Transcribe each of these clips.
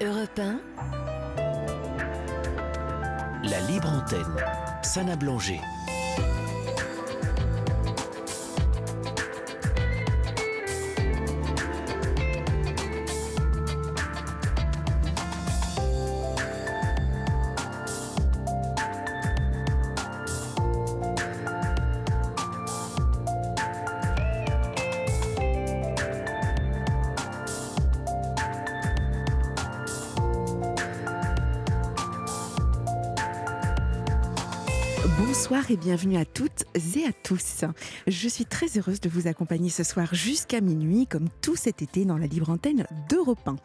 Europe 1, La libre antenne. Sana Blanger. Et bienvenue à toutes et à tous. Je suis très heureuse de vous accompagner ce soir jusqu'à minuit, comme tout cet été dans la libre antenne d'Europe 1.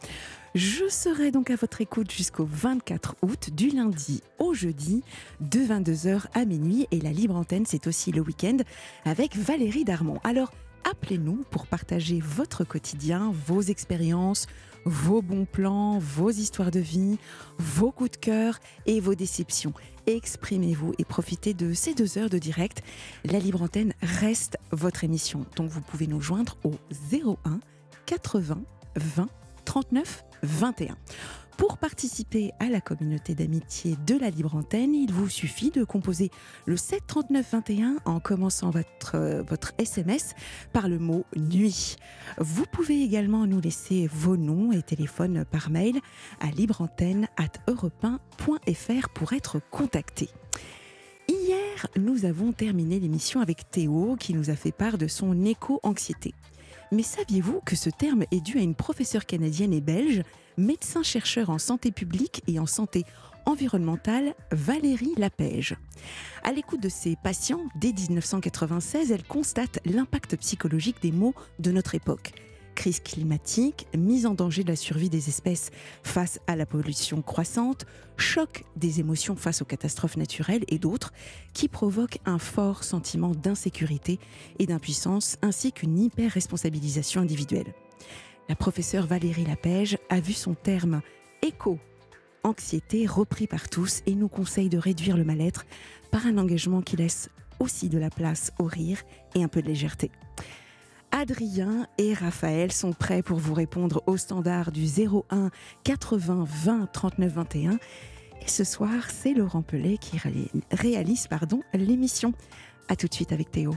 Je serai donc à votre écoute jusqu'au 24 août, du lundi au jeudi, de 22h à minuit. Et la libre antenne, c'est aussi le week-end avec Valérie Darmon. Alors, appelez-nous pour partager votre quotidien, vos expériences, vos bons plans, vos histoires de vie, vos coups de cœur et vos déceptions. Exprimez-vous et profitez de ces deux heures de direct. La libre antenne reste votre émission. Donc vous pouvez nous joindre au 01 80 20 39 21. Pour participer à la communauté d'amitié de la Libre Antenne, il vous suffit de composer le 7 39 21 en commençant votre, euh, votre SMS par le mot nuit. Vous pouvez également nous laisser vos noms et téléphones par mail à libreantenne.europe1.fr pour être contacté. Hier, nous avons terminé l'émission avec Théo qui nous a fait part de son éco-anxiété. Mais saviez-vous que ce terme est dû à une professeure canadienne et belge, médecin-chercheur en santé publique et en santé environnementale, Valérie Lapège À l'écoute de ses patients, dès 1996, elle constate l'impact psychologique des mots de notre époque. Crise climatique, mise en danger de la survie des espèces face à la pollution croissante, choc des émotions face aux catastrophes naturelles et d'autres, qui provoquent un fort sentiment d'insécurité et d'impuissance ainsi qu'une hyper-responsabilisation individuelle. La professeure Valérie Lapège a vu son terme éco anxiété repris par tous et nous conseille de réduire le mal-être par un engagement qui laisse aussi de la place au rire et un peu de légèreté. Adrien et Raphaël sont prêts pour vous répondre au standard du 01 80 20 39 21. Et ce soir, c'est Laurent Pellet qui ré- réalise l'émission. A tout de suite avec Théo.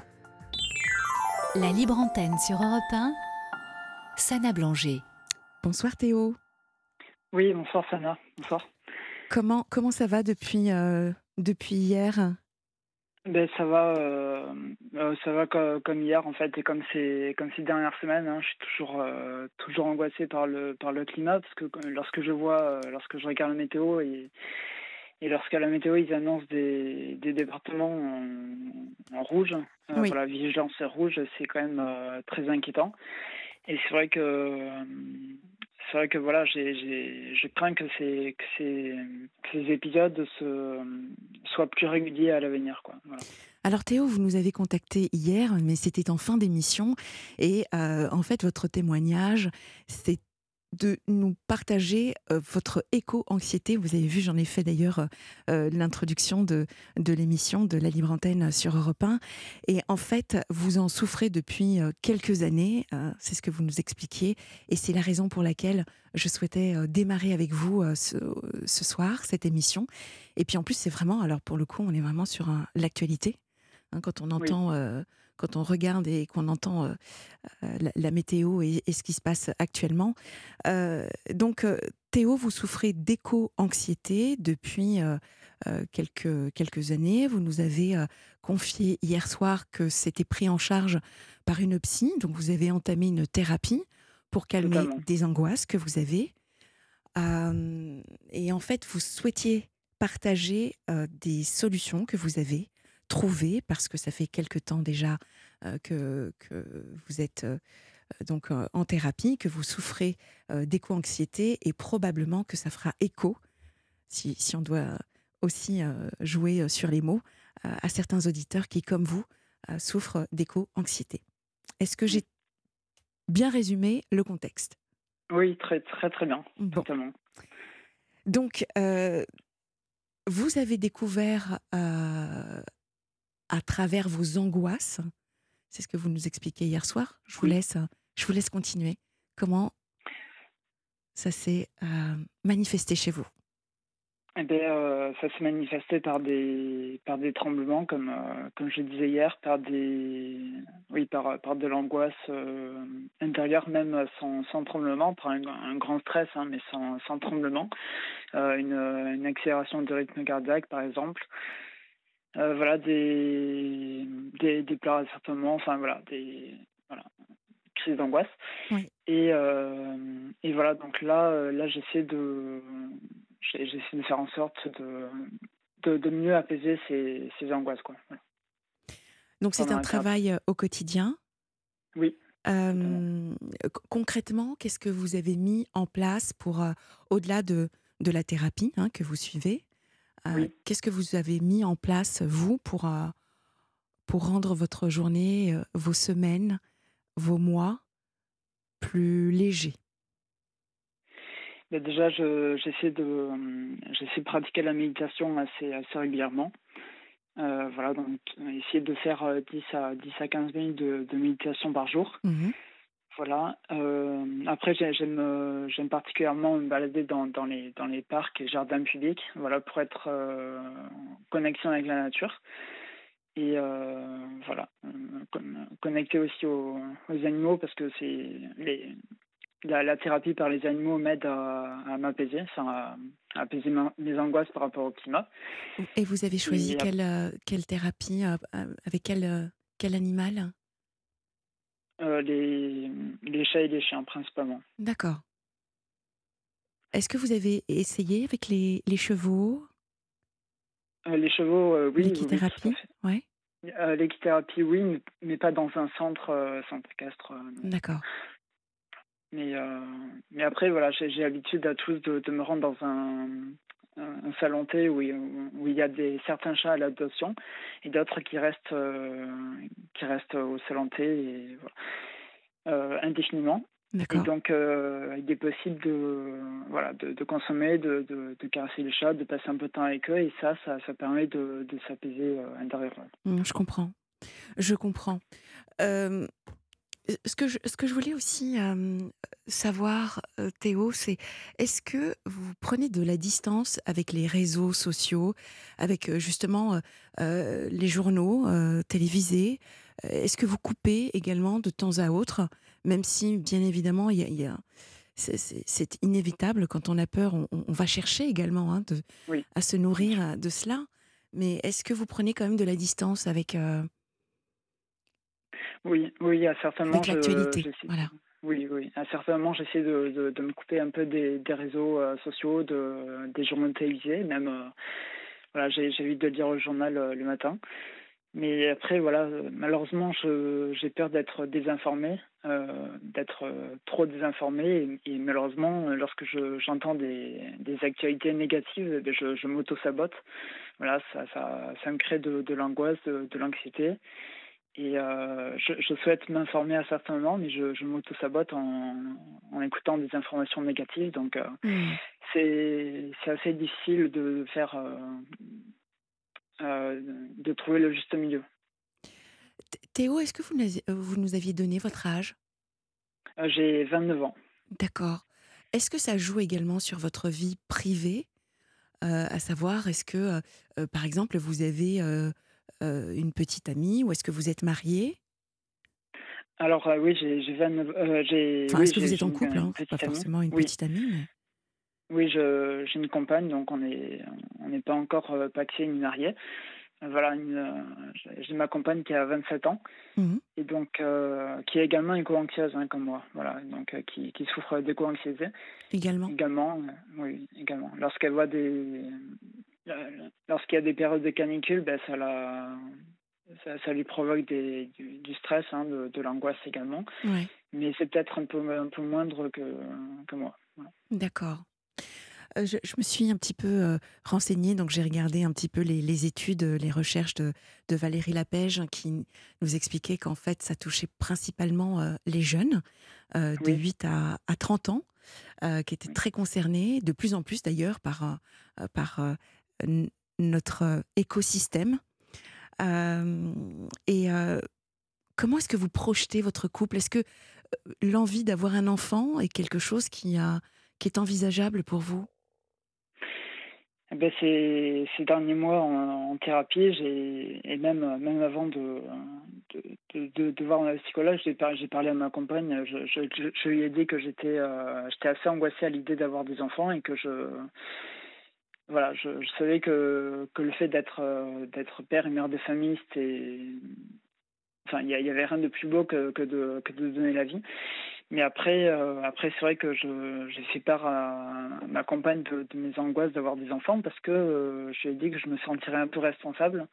la libre antenne sur Europe 1, Sana Blanger. Bonsoir Théo. Oui, bonsoir Sana. Bonsoir. Comment, comment ça va depuis, euh, depuis hier? Ben ça va, euh, euh, ça va co- comme hier en fait et comme ces comme ces dernières semaines. hein, je suis toujours euh, toujours angoissé par le par le climat parce que lorsque je vois, lorsque je regarde la météo et et lorsqu'à la météo ils annoncent des des départements en, en rouge, euh, voilà vigilance rouge, c'est quand même euh, très inquiétant. Et c'est vrai que c'est vrai que voilà, j'ai, j'ai, je crains que ces, que ces, épisodes soient plus réguliers à l'avenir. Quoi. Alors Théo, vous nous avez contacté hier, mais c'était en fin d'émission. Et euh, en fait, votre témoignage, c'est de nous partager euh, votre éco-anxiété. Vous avez vu, j'en ai fait d'ailleurs euh, euh, l'introduction de, de l'émission de la Libre Antenne sur Europe 1. Et en fait, vous en souffrez depuis quelques années. euh, c'est ce que vous nous expliquiez. Et c'est la raison pour laquelle je souhaitais démarrer avec vous ce, ce soir, cette émission. Et puis en plus, c'est vraiment, alors pour le coup, on est vraiment sur l'actualité. Hein, quand on entend, quand on regarde et qu'on entend euh, euh, la, la météo et, et ce qui se passe actuellement. Euh, donc, Théo, vous souffrez d'éco-anxiété depuis euh, euh, quelques, quelques années. Vous nous avez euh, confié hier soir que c'était pris en charge par une psy. Donc, vous avez entamé une thérapie pour calmer Totalement. des angoisses que vous avez. Et en fait, vous souhaitiez partager des solutions que vous avez trouvées parce que ça fait quelque temps déjà euh, que, que vous êtes euh, donc euh, en thérapie, que vous souffrez d'éco-anxiété et probablement que ça fera écho, si, si on doit aussi jouer sur les mots, à certains auditeurs qui, comme vous, souffrent d'éco-anxiété. Est-ce que j'ai bien résumé le contexte? Oui, très, très, très bien. Bon. Totalement. Donc, vous avez découvert euh, à travers vos angoisses, c'est ce que vous nous expliquez hier soir. Je vous laisse, je vous laisse continuer. Comment ça s'est manifesté chez vous? Eh bien, euh, ça s'est manifesté par des par des tremblements, comme euh, comme je disais hier, par des oui par par de l'angoisse euh, intérieure, même sans, sans tremblement, par un, grand stress, hein, mais sans, sans tremblement, une, une accélération de rythme cardiaque, par exemple. Voilà des des, des pleurs moments, enfin voilà des voilà crises d'angoisse. Et et voilà donc là là j'essaie de j'essaie de faire en sorte de, de, mieux apaiser ces, ces angoisses. Quoi. Donc c'est un travail euh, au quotidien Oui. Euh, concrètement, qu'est-ce que vous avez mis en place pour, euh, au-delà de, de la thérapie hein, que vous suivez, qu'est-ce que vous avez mis en place, vous, pour, pour rendre votre journée, vos semaines, vos mois plus légers? Déjà, j'essaie de, j'essaie de pratiquer la méditation assez, assez régulièrement. Euh, voilà, donc essayer de faire 10 euh, à, 10 à 15 minutes de, méditation par jour. Mhm. Voilà. Euh, après, j'aime, j'aime particulièrement me balader dans, dans, les, dans les parcs et jardins publics, voilà, pour être en connexion avec la nature. Et voilà, connecter aussi aux, aux, animaux parce que c'est les, la, thérapie par les animaux m'aide à, m'apaiser, à, apaiser mes angoisses par rapport au climat. Et vous avez choisi quelle, euh, quelle thérapie euh, euh, Avec quel, quel animal? Les, les chats et les chiens, principalement. D'accord. Est-ce que vous avez essayé avec les, les chevaux? Les chevaux, oui. L'équithérapie oui, L'équithérapie, oui, mais pas dans un centre, centre castre. D'accord. Mais, euh, mais après, voilà, j'ai l'habitude à tous de, de, me rendre dans un, un salon thé où, où, il y a des, certains chats à l'adoption et d'autres qui restent euh, qui restent au salon thé et, euh, indéfiniment. Et donc, il est possible de, voilà, de, de consommer, de, de, de, caresser les chats, de passer un peu de temps avec eux, et ça, ça, ça permet de, de s'apaiser intérieurement. Mmh, je comprends. Je comprends ce que je, ce que je voulais aussi savoir, Théo, c'est est-ce que vous prenez de la distance avec les réseaux sociaux, avec justement les journaux télévisés? Est-ce que vous coupez également de temps à autre, même si bien évidemment il y a, c'est inévitable quand on a peur, on, va chercher également hein, de, à se nourrir de cela. Mais est-ce que vous prenez quand même de la distance avec oui, oui, à certainement. Avec l'actualité, voilà. Oui, oui. À certains moments, j'essaie de, de, me couper un peu des, des réseaux euh, sociaux, de, des journaux télévisés. Même, euh, voilà, j'évite de lire le journal euh, le matin. Mais après, voilà, malheureusement, j'ai peur d'être désinformé, d'être trop désinformé. Et, malheureusement, lorsque j'entends des, des actualités négatives, eh je, je m'auto-sabote. Voilà, ça, ça, ça me crée de, l'angoisse, de l'anxiété. Et euh, je, je, souhaite m'informer à certains moments, mais je, je m'auto-sabote en, en, écoutant des informations négatives. Donc, euh, mm. c'est assez difficile de faire, euh, de trouver le juste milieu. Théo, est-ce que vous, vous, nous aviez donné votre âge? J'ai 29 ans. D'accord. Est-ce que ça joue également sur votre vie privée? À savoir, est-ce que, par exemple, vous avez euh, une petite amie ou est-ce que vous êtes marié Alors euh, oui, j'ai euh, j'ai. Enfin, est-ce que vous êtes en couple hein? Pas forcément une petite amie. Mais... Oui, j'ai une compagne, donc on n'est on n'est pas encore paxé ni marié. Voilà, j'ai ma compagne qui a 27 ans mmh et donc qui est également éco-anxieuse hein, comme moi. Voilà, donc qui, qui souffre d'éco-anxiété. Également. Également, oui, également. Lorsqu'elle voit des lorsqu'il y a des périodes de canicule, ben, ça, la, ça, lui provoque des, du, stress, hein, de, de l'angoisse également. Mais c'est peut-être un peu, un peu moindre que, que moi. D'accord. Euh, je, je, me suis un petit peu euh, renseignée, donc j'ai regardé un petit peu les, les, études, les recherches de, de Valérie Lapège qui nous expliquait qu'en fait ça touchait principalement euh, les jeunes de 8 à, à 30 ans, qui étaient très concernés, de plus en plus d'ailleurs par, par notre euh, écosystème. Euh, et euh, comment est-ce que vous projetez votre couple? Est-ce que l'envie d'avoir un enfant est quelque chose qui, est envisageable pour vous? Eh ben, ces, derniers mois en, thérapie, et même avant de voir un psychologue, j'ai par, j'ai parlé à ma compagne, je, lui ai dit que j'étais assez angoissée à l'idée d'avoir des enfants et que je voilà, je, je savais que que le fait d'être euh, d'être père et mère de famille, c'était enfin il y, y, avait rien de plus beau que que de que de donner la vie. Mais après, euh, après c'est vrai que je, j'ai fait part à, ma compagne de, de mes angoisses d'avoir des enfants parce que euh, je lui ai dit que je me sentirais un peu responsable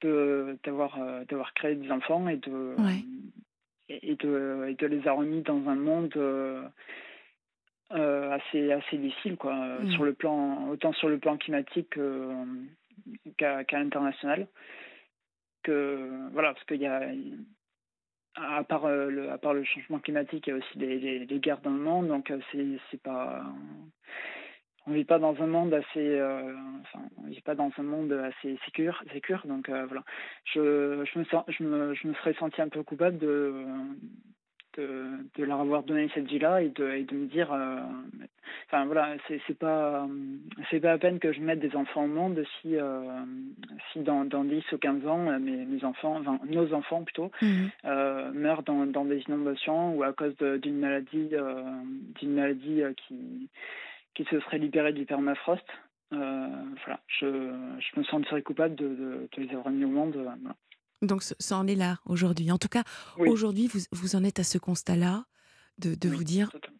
de, d'avoir, euh, d'avoir créé des enfants et de, ouais. et, de, et de les avoir mis dans un monde assez, assez difficile, quoi, mmh. sur le plan, autant sur le plan climatique qu'à, qu'à l'international. Que, voilà, parce qu'il y a à part, euh, le, à part le changement climatique, il y a aussi des, des, des guerres dans le monde, donc euh, c'est, c'est pas. On vit pas dans un monde assez. Euh, enfin, on vit pas dans un monde assez sécure, sécure donc euh, voilà. Je, je, me sens, je, me, je me serais senti un peu coupable de, de, de leur avoir donné cette vie-là et de, et de me dire, euh, enfin voilà, c'est, pas, c'est pas à peine que je mette des enfants au monde si, euh, si dans, dans 10 ou 15 ans, mes, mes enfants, enfin, nos enfants plutôt, euh, meurent dans, dans des inondations ou à cause d'une maladie, euh, d'une maladie qui, qui se serait libérée du permafrost. voilà, je, je me sentirais coupable de, de, de les avoir mis au monde. Voilà. Donc ça en est là aujourd'hui. En tout cas, Oui. aujourd'hui, vous, vous en êtes à ce constat-là de, de Oui, vous dire, totalement.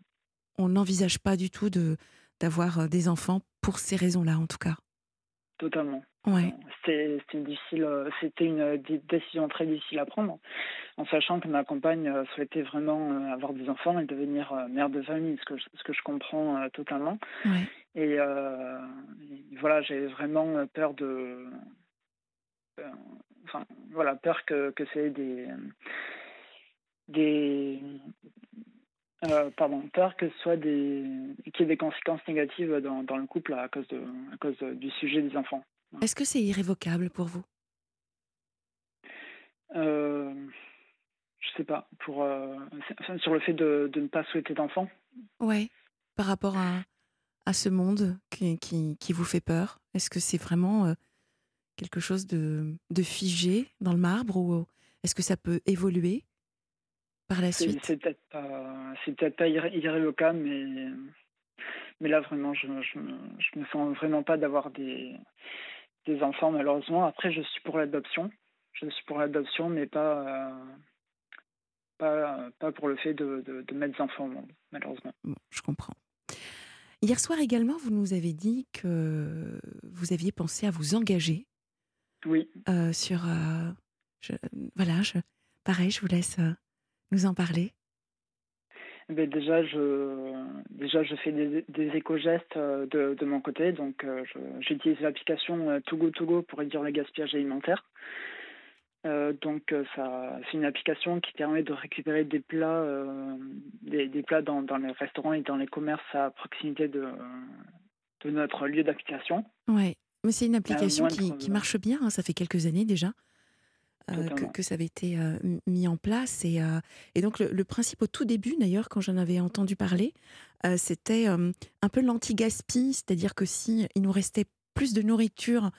on n'envisage pas du tout de d'avoir euh, des enfants pour ces raisons-là, en tout cas. Totalement. Ouais. C'était c'était une difficile, euh, c'était une euh, dé- décision très difficile à prendre, en sachant que ma compagne souhaitait vraiment avoir des enfants et devenir mère de famille, ce que je, ce que je comprends totalement. Ouais. Et, euh, et voilà, j'ai vraiment peur de, enfin voilà, peur que que c'est des des euh, pardon, peur que ce soit des qu'il y ait des conséquences négatives dans, dans le couple à cause de à cause de- du sujet des enfants. Est-ce que c'est irrévocable pour vous? Euh, je sais pas, pour euh, sur le fait de, de ne pas souhaiter d'enfant. Ouais. Par rapport à, à ce monde qui, qui, qui vous fait peur Est-ce que c'est vraiment euh, quelque chose de, de figé dans le marbre ou est-ce que ça peut évoluer par la suite? c'est peut-être pas c'est peut-être pas irré- irrévocable, mais mais là vraiment je je me, je me sens vraiment pas d'avoir des des enfants malheureusement. Après je suis pour l'adoption, je suis pour l'adoption, mais pas euh, pas pas pour le fait de, de, de mettre des enfants au monde malheureusement. Bon, je comprends. Hier soir également, vous nous avez dit que vous aviez pensé à vous engager Oui. euh, sur... euh, je- voilà, je, pareil, je vous laisse euh, nous en parler. Ben déjà, je, déjà, je fais des, des éco-gestes de, de mon côté. Donc, j'utilise l'application Togo Togo pour réduire le gaspillage alimentaire. Donc, ça, c'est une application qui permet de récupérer des plats, des, des plats dans, dans les restaurants et dans les commerces à proximité de, de notre lieu d'application. Ouais, mais c'est une application moindre, qui, qui euh, marche bien, hein, ça fait quelques années déjà euh, que, ça avait été euh, mis en place. Et, euh, et donc le, le principe au tout début, d'ailleurs, quand j'en avais entendu parler, euh, c'était euh, un peu l'anti-gaspi, c'est-à-dire que si il nous restait plus de nourriture,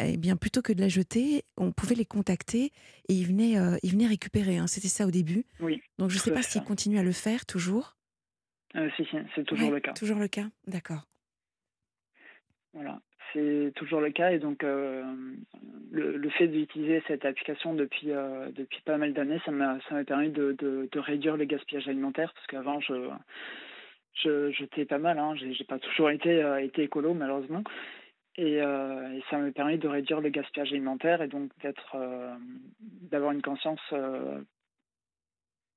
eh bien plutôt que de la jeter, on pouvait les contacter et ils venaient, euh, ils venaient récupérer. hein. C'était ça au début. Oui, Donc je ne sais pas s'ils continuent à le faire toujours. euh, si, si, c'est toujours Ouais, le cas. Toujours le cas, d'accord. Voilà, c'est toujours le cas. Et donc euh, le, le fait d'utiliser cette application depuis euh, depuis pas mal d'années, ça m'a ça m'a permis de, de, de réduire le gaspillage alimentaire parce qu'avant je je jetais pas mal, hein, j'ai pas toujours été euh, été écolo malheureusement. Et, et ça m'a permis de réduire le gaspillage alimentaire et donc d'être d'avoir une conscience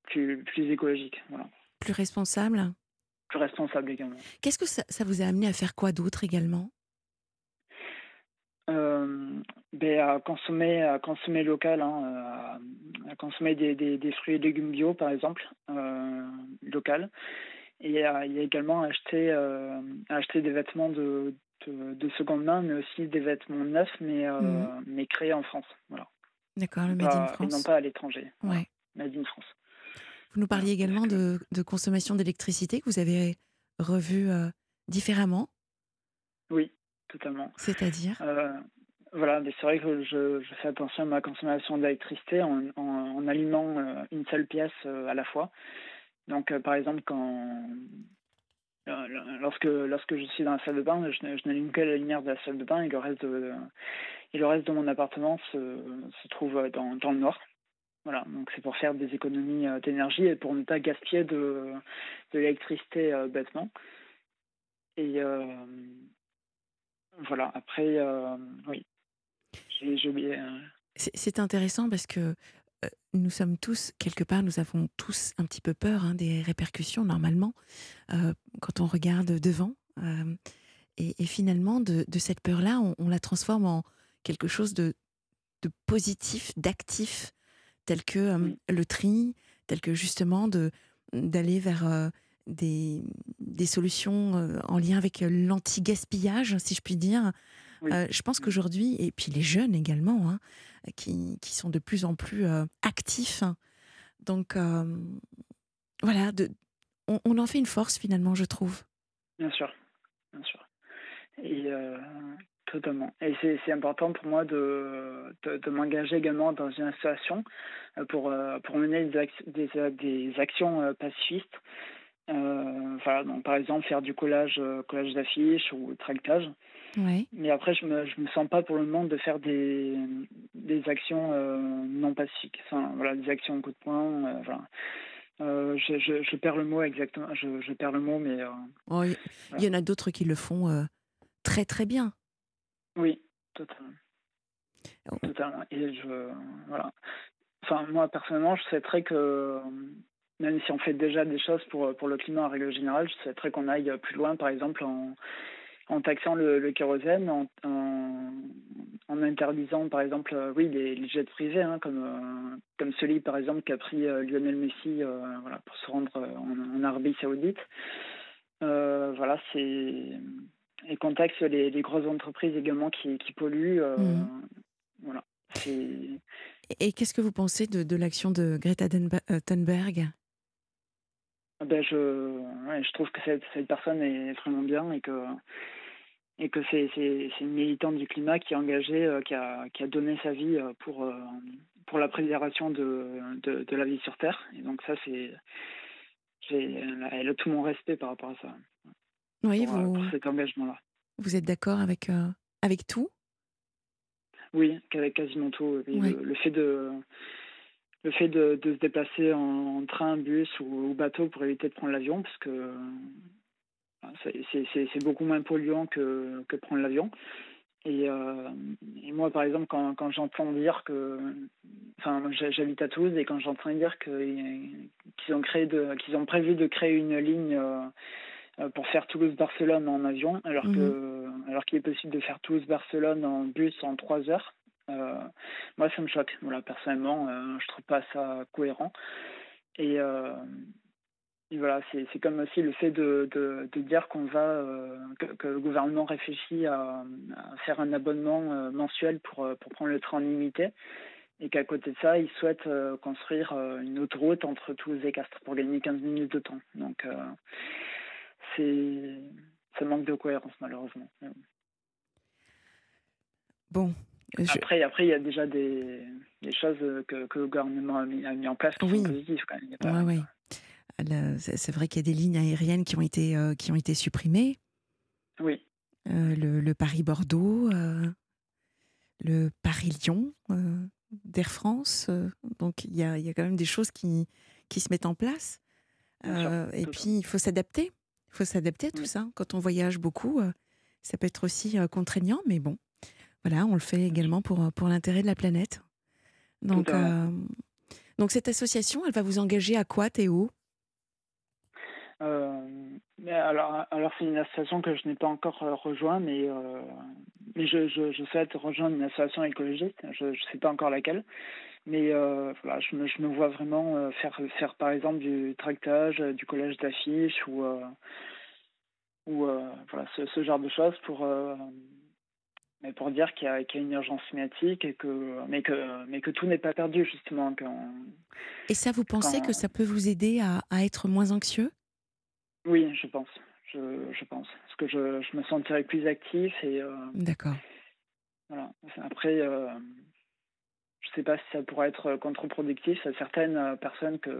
plus plus écologique, voilà, Plus responsable. plus responsable également. Qu'est-ce que ça, ça vous a amené à faire quoi d'autre également? Ben, à consommer à consommer local hein, à, à consommer des, des, des fruits et légumes bio par exemple euh, local et à, il y a également acheter euh, acheter des vêtements de, de, de seconde main mais aussi des vêtements neufs mais euh, mais créés en France voilà D'accord, le Made in Pas- et non France. pas à l'étranger. Ouais. made in France Vous nous parliez également de, de consommation d'électricité que vous avez revue différemment Oui, totalement. C'est-à-dire? Voilà, mais c'est vrai que je, fais attention à ma consommation d'électricité en, en, allumant euh, une seule pièce euh, à la fois. Donc, euh, par exemple, quand lorsque lorsque je suis dans la salle de bain, je, n'allume que la lumière de la salle de bain et le reste de, et le reste de mon appartement se, se trouve dans, dans le noir. Voilà, donc c'est pour faire des économies d'énergie et pour ne pas gaspiller de, de l'électricité bêtement. Et voilà, après, oui, c'est intéressant parce que euh, nous sommes tous, quelque part, nous avons tous un petit peu peur hein, des répercussions normalement euh, quand on regarde devant. Euh, et, finalement, de, cette peur-là, on, la transforme en quelque chose de, positif, d'actif, tel que le tri, tel que justement d'aller vers des, des, solutions en lien avec l'anti-gaspillage, si je puis dire, euh, je pense qu'aujourd'hui, et puis les jeunes également, hein, qui, qui, sont de plus en plus euh, actifs. Donc, euh, voilà, de, on, en fait une force finalement, je trouve. Bien sûr, bien sûr. Et totalement. Et c'est important pour moi de, de, m'engager également dans une association pour, pour mener des, des, des actions pacifistes. Voilà, donc par exemple faire du collage, collage d'affiches ou tractage. Mais après, je me, je me sens pas pour le moment de faire des, des actions euh, non pacifiques. Enfin, voilà, des actions en coup de poing. Euh, voilà. Euh, je, je, je, perds le mot exactement. Je, je perds le mot, mais. Oh, il y en a d'autres qui le font très très bien. Oui, totalement. Oh. Totalement. Et je. Voilà. Enfin, moi, personnellement, je souhaiterais que même si on fait déjà des choses pour, pour le climat en règle générale, je souhaiterais qu'on aille plus loin, par exemple en, en taxant le, kérosène, en, en, interdisant par exemple euh, oui, les, jets privés, hein, comme, euh, comme celui par exemple qu'a pris euh, Lionel Messi voilà, pour se rendre en, Arabie Saoudite. voilà, c'est et qu'on taxe les, les, grosses entreprises également qui, qui polluent. Mmh. Voilà. Et qu'est-ce que vous pensez de, de l'action de Greta Thunberg? Ben je, je trouve que cette, cette personne est vraiment bien et que et que c'est une militante du climat qui est engagée, euh, qui, a, qui a donné sa vie euh, pour, euh, pour la préservation de, de, de, la vie sur Terre. Et donc ça, c'est elle a tout mon respect par rapport à ça. Oui, vous, pour cet engagement-là. Vous êtes d'accord avec, avec tout? Oui, qu'avec quasiment tout. Le, fait de le fait de, de se déplacer en, train, bus ou, bateau pour éviter de prendre l'avion, parce que c'est beaucoup moins polluant que, que prendre l'avion. Et, euh, et, moi, par exemple, quand, quand j'entends dire que, enfin, j'habite à Toulouse et quand j'entends dire qu'ils ont créé ont prévu de créer une ligne euh, pour faire Toulouse-Barcelone en avion, alors que, mhm. alors qu'il est possible de faire Toulouse-Barcelone en bus en trois heures, euh, moi, ça me choque. Voilà, personnellement, je trouve pas ça cohérent. Et, et voilà, c'est comme aussi le fait de, dire qu'on va euh, que, le gouvernement réfléchit à, faire un abonnement euh, mensuel pour, euh, pour prendre le train limité et qu'à côté de ça, il souhaite construire une autoroute entre Toulouse et Castres pour gagner 15 minutes de temps. Donc ça manque de cohérence malheureusement. Bon. Après, après, il y a déjà des, des choses que, que, le gouvernement a mis, a mis en place qui sont positives quand même. oui. C'est vrai qu'il y a des lignes aériennes qui ont été, euh, qui ont été supprimées. Oui. Euh, le, Paris-Bordeaux, euh, le Paris-Lyon d'Air France. donc il y a, y a, quand même des choses qui, qui se mettent en place. et puis il faut s'adapter. Il faut s'adapter à tout ça. Quand on voyage beaucoup, ça peut être aussi contraignant, mais bon, voilà, on le fait également pour, pour l'intérêt de la planète. Donc, donc cette association, elle va vous engager à quoi, Théo? Euh, alors, alors c'est une association que je n'ai pas encore euh, rejoint, mais, euh, mais je, je, je, souhaite rejoindre une association écologiste. Je ne sais pas encore laquelle, mais voilà, je me, je me vois vraiment faire, faire par exemple du tractage, du collage d'affiches ou, ou voilà, ce, ce, genre de choses pour, mais pour dire qu'il y, y, a une urgence climatique et que, mais, que, mais que tout n'est pas perdu justement. Quand, et ça, vous pensez que ça peut vous aider à, à être moins anxieux? Oui, je pense. je, je pense. Parce que je, je me sentirais plus actif et euh, D'accord. voilà. Après, euh, je sais pas si ça pourrait être contre-productif. Certaines euh, personnes que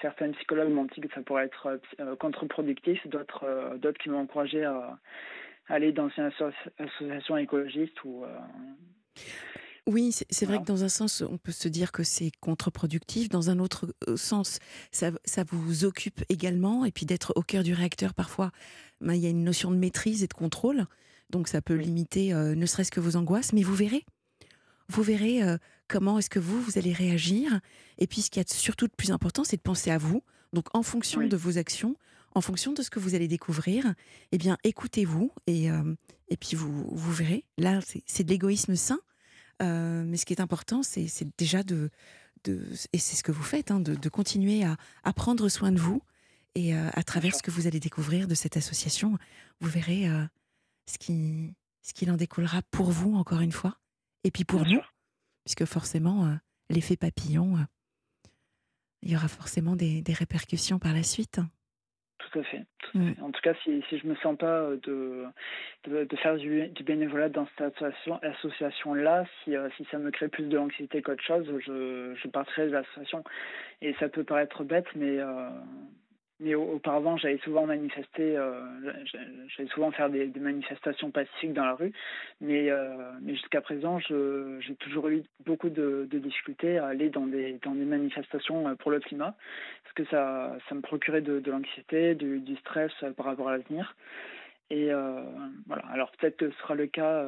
certains psychologues m'ont dit que ça pourrait être contre-productif, d'autres d'autres qui m'ont encouragé à aller dans une asso- association écologiste ou euh, Oui, c'est vrai que dans un sens, on peut se dire que c'est contre-productif. Dans un autre euh, sens, ça, ça vous occupe également. Et puis d'être au cœur du réacteur, parfois, ben, il y a une notion de maîtrise et de contrôle. Donc ça peut Oui. limiter euh, ne serait-ce que vos angoisses. Mais vous verrez, vous verrez euh, comment est-ce que vous, vous allez réagir. Et puis ce qui est surtout de plus important, c'est de penser à vous. Donc en fonction Oui. de vos actions, en fonction de ce que vous allez découvrir, eh bien écoutez-vous et, euh, et puis vous, vous verrez. Là, c'est de l'égoïsme sain. Euh, mais ce qui est important, c'est déjà de, de et c'est ce que vous faites, hein, de, de continuer à, à prendre soin de vous. Et euh, à travers ce que vous allez découvrir de cette association, vous verrez ce qui ce qu'il en découlera pour vous, encore une fois, et puis pour nous, puisque forcément, l'effet papillon, il y aura forcément des, des répercussions par la suite. Tout à fait. tout à Mm. fait. En tout cas, si, si je me sens pas euh, de, de, de faire du, du bénévolat dans cette association, association-là, si, euh, si ça me crée plus de l'anxiété qu'autre chose, je, je partirai de l'association. Et ça peut paraître bête, mais, euh, mais au- auparavant, j'allais souvent manifester, euh, souvent faire des, manifestations pacifiques dans la rue. Mais, euh, jusqu'à présent, j'ai toujours eu beaucoup de, difficultés à aller dans des, dans des manifestations euh, pour le climat parce que ça, me procurait de, l'anxiété, du, du stress euh, par rapport à l'avenir. Et voilà, alors peut-être que ce sera le cas,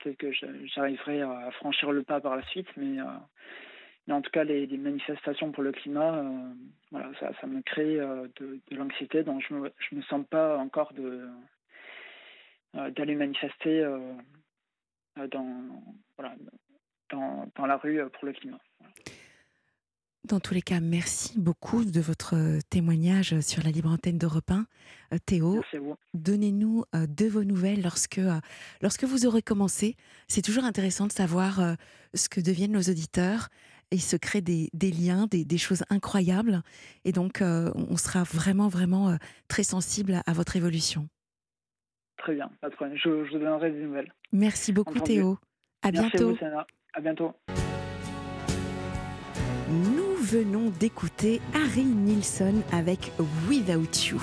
peut-être que j'arriverai à franchir le pas par la suite, mais, mais en tout cas, les, les manifestations pour le climat, euh, voilà, ça, ça me crée euh, de, de l'anxiété, donc je me, je me sens pas encore de euh, d'aller manifester dans, voilà, dans, dans la rue pour le climat. Dans tous les cas, merci beaucoup de votre témoignage sur la libre antenne d'Europe 1. Euh, Théo, donnez-nous de vos nouvelles lorsque, lorsque vous aurez commencé. C'est toujours intéressant de savoir ce que deviennent nos auditeurs. Il se crée des, des liens, des, des choses incroyables. Et donc, euh, on sera vraiment, vraiment euh, très sensible à, à votre évolution. Très bien, pas de problème. Je, je vous donnerai des nouvelles. Merci beaucoup, Entendu. Théo. À Merci bientôt. à vous. À bientôt. Nous venons d'écouter Harry Nilsson avec Without You.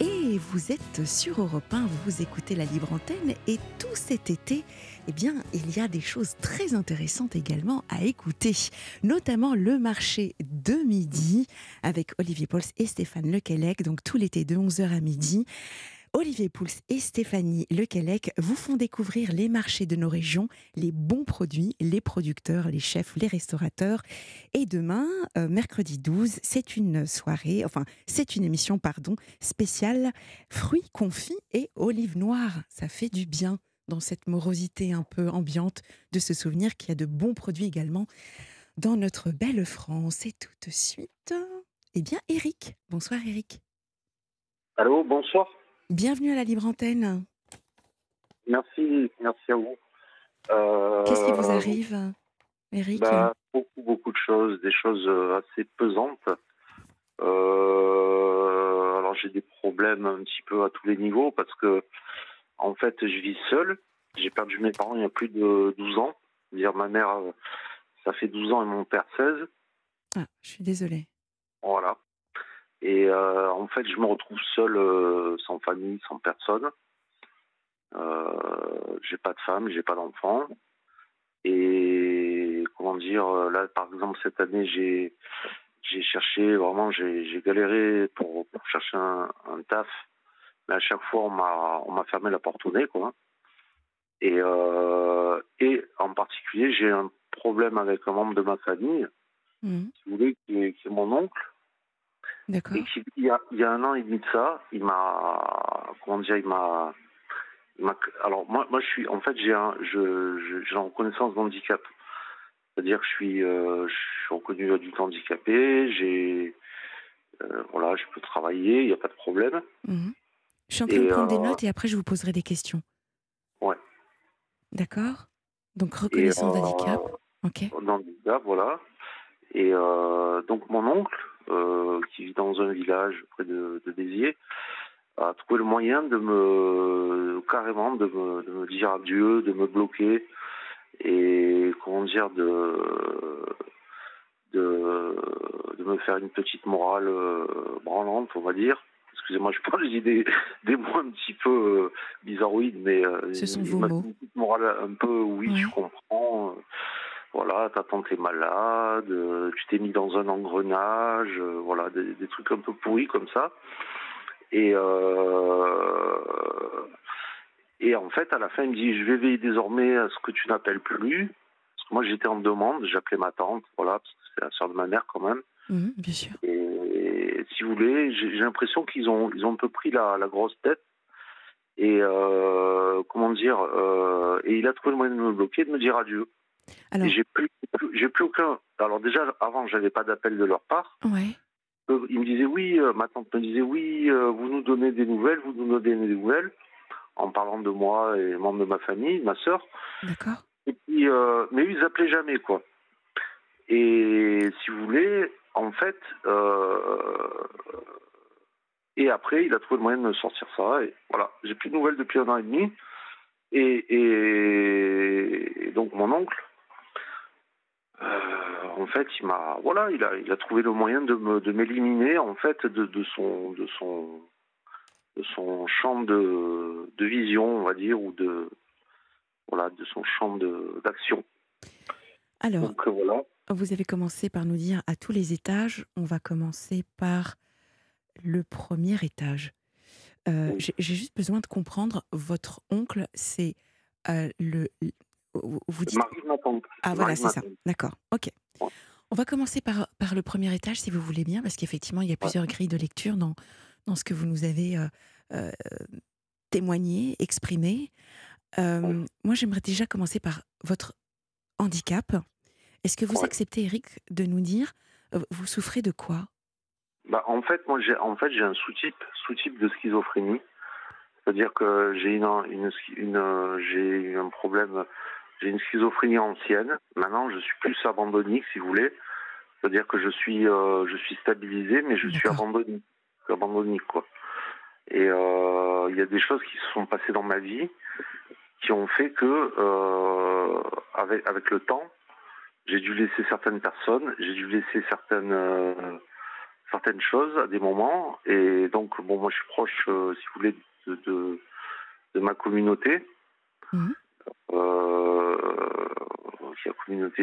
Et vous êtes sur Europe 1, vous écoutez la libre antenne et tout cet été, eh bien, il y a des choses très intéressantes également à écouter, notamment le marché de midi avec Olivier Pauls et Stéphane Lequelec, donc tout l'été de 11h à midi. Olivier Pouls et Stéphanie Lequelec vous font découvrir les marchés de nos régions, les bons produits, les producteurs, les chefs, les restaurateurs. Et demain, euh, mercredi 12, c'est une soirée, enfin, c'est une émission, pardon, spéciale fruits confits et olives noires. Ça fait du bien dans cette morosité un peu ambiante de se souvenir qu'il y a de bons produits également dans notre belle France. Et tout de suite, eh bien, Eric. Bonsoir, Eric. Allô, bonsoir. Bienvenue à la Libre Antenne. Merci, merci à vous. Euh, Qu'est-ce qui vous arrive, Eric bah, Beaucoup, beaucoup de choses, des choses euh, assez pesantes. Euh, alors j'ai des problèmes un petit peu à tous les niveaux parce que en fait je vis seul. J'ai perdu mes parents il y a plus de 12 ans. Dire ma mère, euh, ça fait 12 ans et mon père 16. Ah, je suis désolée. Voilà. Et euh, en fait, je me retrouve seul, euh, sans famille, sans personne. Euh, j'ai pas de femme, j'ai pas d'enfant. Et comment dire, là, par exemple, cette année, j'ai j'ai cherché vraiment, j'ai j'ai galéré pour, pour chercher un, un taf. Mais à chaque fois, on m'a on m'a fermé la porte au nez, quoi. Et euh, et en particulier, j'ai un problème avec un membre de ma famille, Mhm. si vous voulez, qui est, qui est mon oncle. D'accord. Et qui- il y, a, il y a un an et demi de ça, il m'a, comment dire, il m'a, il m'a- alors moi, moi je suis, en fait, j'ai un, je, je- j'ai une reconnaissance d'handicap. C'est-à-dire que je suis, euh, je suis reconnu adulte handicapé, j'ai, euh, voilà, je peux travailler, il n'y a pas de problème. Mhm. Je suis en train de prendre des euh, notes et après je vous poserai des questions. Ouais. D'accord? Donc reconnaissance euh, d'handicap. Ok. dans le handicap, voilà. Et euh, donc mon oncle, qui vit dans un village près de, de Béziers, a trouvé le moyen de me carrément de me, de me dire adieu, de me bloquer et comment dire de de, de me faire une petite morale branlante, on va dire. Excusez-moi, je parle des, des, des mots un petit peu euh, bizarroïdes, mais euh, Ce sont vos mots. morale un peu, oui, Ouais. je comprends. euh, voilà, ta tante est malade, euh, tu t'es mis dans un engrenage, euh, voilà, des, des trucs un peu pourris comme ça. Et euh, et en fait, à la fin, il me dit, je vais veiller désormais à ce que tu n'appelles plus. Parce que moi, j'étais en demande, j'appelais ma tante, voilà, parce que c'est la soeur de ma mère quand même. Mhm, bien sûr. Et si vous voulez, j'ai l'impression qu'ils ont, ils ont un peu pris la, la grosse tête. Et euh, comment dire, euh, et il a trouvé le moyen de me bloquer, de me dire adieu. Alors, j'ai plus, j'ai plus aucun. Alors déjà, avant, j'avais pas d'appel de leur part. ouais. Euh, Ils me disaient oui, ma tante me disait oui, vous nous donnez des nouvelles, vous nous donnez des nouvelles, en parlant de moi et membres de ma famille, ma sœur. D'accord. Et puis, euh, mais ils appelaient jamais, quoi. Et si vous voulez, en fait, euh, et après, il a trouvé le moyen de me sortir ça. Et voilà, j'ai plus de nouvelles depuis un an et demi. Et, et, et donc mon oncle, euh, en fait, il m'a, voilà, il a, il a trouvé le moyen de me, de m'éliminer, en fait, de, de son, de son, de son champ de, de vision, on va dire, ou de, voilà, de son champ de- d'action. Alors, Donc voilà. Vous avez commencé par nous dire à tous les étages. On va commencer par le premier étage. Euh, Oui. J'ai juste besoin de comprendre. Votre oncle, c'est euh, le. Vous dites. Marie de ma tante. Ah voilà, c'est ça. D'accord. Ok. Ouais. On va commencer par, par le premier étage, si vous voulez bien, parce qu'effectivement, il y a plusieurs grilles de lecture dans, dans ce que vous nous avez euh, euh, témoigné, exprimé. Euh, Ouais. Moi, j'aimerais déjà commencer par votre handicap. Est-ce que vous Ouais. acceptez, Eric, de nous dire, euh, vous souffrez de quoi? Bah, en fait, moi, j'ai en fait un sous-type, sous-type de schizophrénie. C'est-à-dire que j'ai une, une, une, j'ai un problème, j'ai une schizophrénie ancienne. Maintenant, je suis plus abandonnique, si vous voulez. C'est-à-dire que je suis, euh, je suis stabilisé, mais je suis abandonnique, abandonnique, quoi. Et euh, il y a des choses qui se sont passées dans ma vie qui ont fait que, euh, avec, avec le temps, j'ai dû laisser certaines personnes, j'ai dû laisser certaines, euh, certaines choses à des moments. Et donc, bon, moi, je suis proche, euh, si vous voulez, de, de, de ma communauté. Euh, c'est la communauté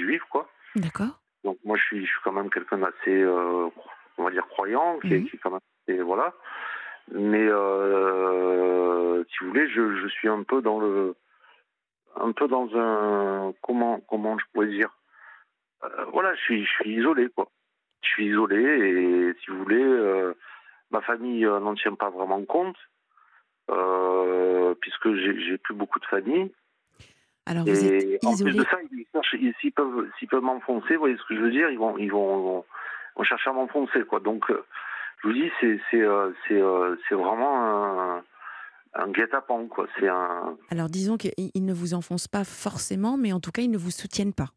juive, quoi. D'accord Donc moi je suis, je suis quand même quelqu'un d'assez, on va dire croyant, qui, est- Mhm. qui est quand même, assez- voilà. Mais si vous voulez, je, je suis un peu dans le, un peu dans un, comment, comment je pourrais dire, Euh, voilà, je suis, je suis isolé quoi. Je suis isolé et si vous voulez, euh, ma famille euh, n'en tient pas vraiment compte. puisque j'ai plus beaucoup de famille. Alors, vous êtes Et en plus de ça, ils cherchent, ils- s'ils peuvent, s'ils peuvent m'enfoncer, vous voyez ce que je veux dire, ils vont, ils vont, vont chercher à m'enfoncer, quoi. Donc, je vous dis, c'est, c'est, c'est, c'est vraiment un, un guet-apens, quoi. C'est un, Alors, disons qu'ils ils ne vous enfoncent pas forcément, mais en tout cas, ils ne vous soutiennent pas.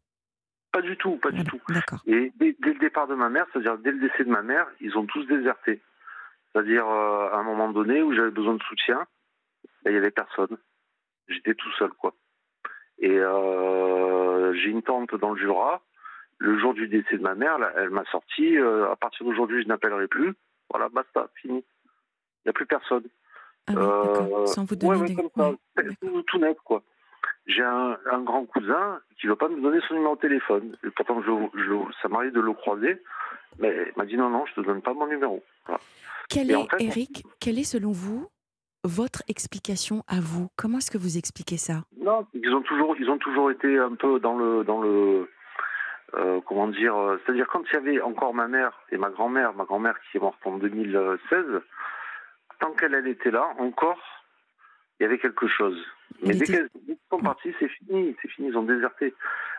pas du tout, pas du tout. D'accord. Et dès, dès le départ de ma mère, c'est-à-dire dès le décès de ma mère, ils ont tous déserté. C'est-à-dire euh, à un moment donné où j'avais besoin de soutien, ben, il y avait personne. J'étais tout seul, quoi. Et euh, j'ai une tante dans le Jura. Le jour du décès de ma mère, là, elle m'a sorti. euh, à partir d'aujourd'hui, je n'appellerai plus. Voilà, basta, fini. Il n'y a plus personne. Ah oui. Euh, Sans vous donner ouais, des. comme ça. ouais, tout, tout net, quoi. J'ai un, un grand cousin qui ne veut pas me donner son numéro de téléphone. Et pourtant, je, je- ça m'arrive de le croiser. Mais il m'a dit non, non, je ne te donne pas mon numéro. Voilà. Quelle Et est, en fait, on- Eric, quelle est selon vous votre explication à vous? Comment est-ce que vous expliquez ça? Non, ils ont toujours, ils ont toujours été un peu dans le, dans le, euh, comment dire, euh, c'est-à-dire quand il y avait encore ma mère et ma grand-mère, ma grand-mère qui est morte en 2016, tant qu'elle elle était là, encore, il y avait quelque chose. Mais dès qu'elles sont parties, c'est fini, c'est fini, ils ont déserté.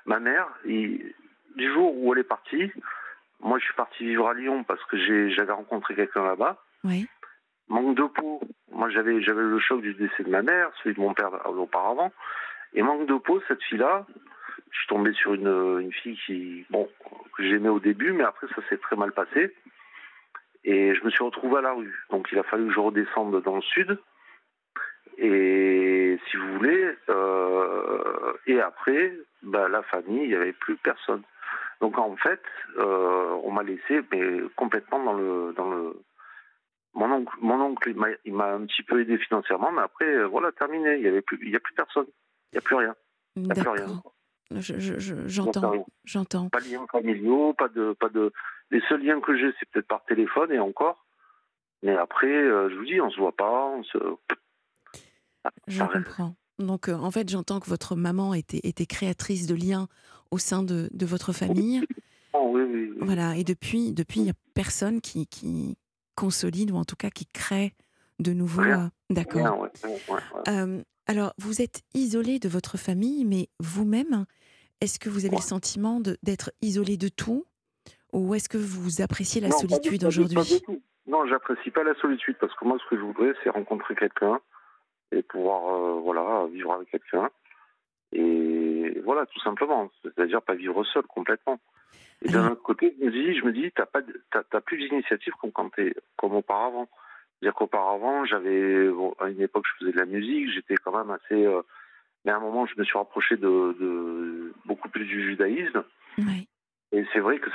Ma mère, il- du jour où elle est partie, moi je suis parti vivre à Lyon parce que j'avais rencontré quelqu'un là-bas. Oui. Manque de peau. Moi, j'avais j'avais le choc du décès de ma mère, celui de mon père auparavant. Et manque de peau, cette fille-là, je suis tombé sur une, une fille qui, bon, que j'aimais au début, mais après, ça s'est très mal passé. Et je me suis retrouvé à la rue. Donc il a fallu que je redescende dans le sud. Et si vous voulez, euh, et après, bah, la famille, il n'y avait plus personne. Donc en fait, euh, on m'a laissé mais complètement dans le dans le. Mon oncle, mon oncle, il m'a un petit peu aidé financièrement, mais après, euh, voilà, terminé. Il y avait plus, il y a plus personne. Il n'y a plus rien. Il n'y a plus rien. D'accord. Je- je- je- J'entends, j'entends. Pas de liens familiaux, pas de, pas de. Les seuls liens que j'ai, c'est peut-être par téléphone et encore. Mais après, euh, je vous dis, on se voit pas, on se. Je comprends. Donc, euh, en fait, j'entends que votre maman était, était créatrice de liens au sein de, de votre famille. Oh, oui, oui, oui. Voilà. Et depuis, depuis, il n'y a personne qui, qui consolide ou en tout cas qui crée de nouveaux. Euh, D'accord. Bien, ouais, ouais, ouais, ouais. Euh, alors, vous êtes isolé de votre famille, mais vous-même, est-ce que vous avez le sentiment d'être isolé de tout? Ou est-ce que vous appréciez la Non, solitude aujourd'hui. Non, j'apprécie pas la solitude parce que moi, ce que je voudrais, c'est rencontrer quelqu'un et pouvoir, euh, voilà, vivre avec quelqu'un. Et voilà, tout simplement. C'est-à-dire pas vivre seul complètement. Et d'un autre côté, je me dis, je me dis, t'as pas, de- plus d'initiative comme quand t'es, comme auparavant. C'est-à-dire qu'auparavant, j'avais, bon, à une époque, je faisais de la musique, j'étais quand même assez. euh, mais à un moment, je me suis rapproché de, de beaucoup plus du judaïsme. Oui. Et c'est vrai que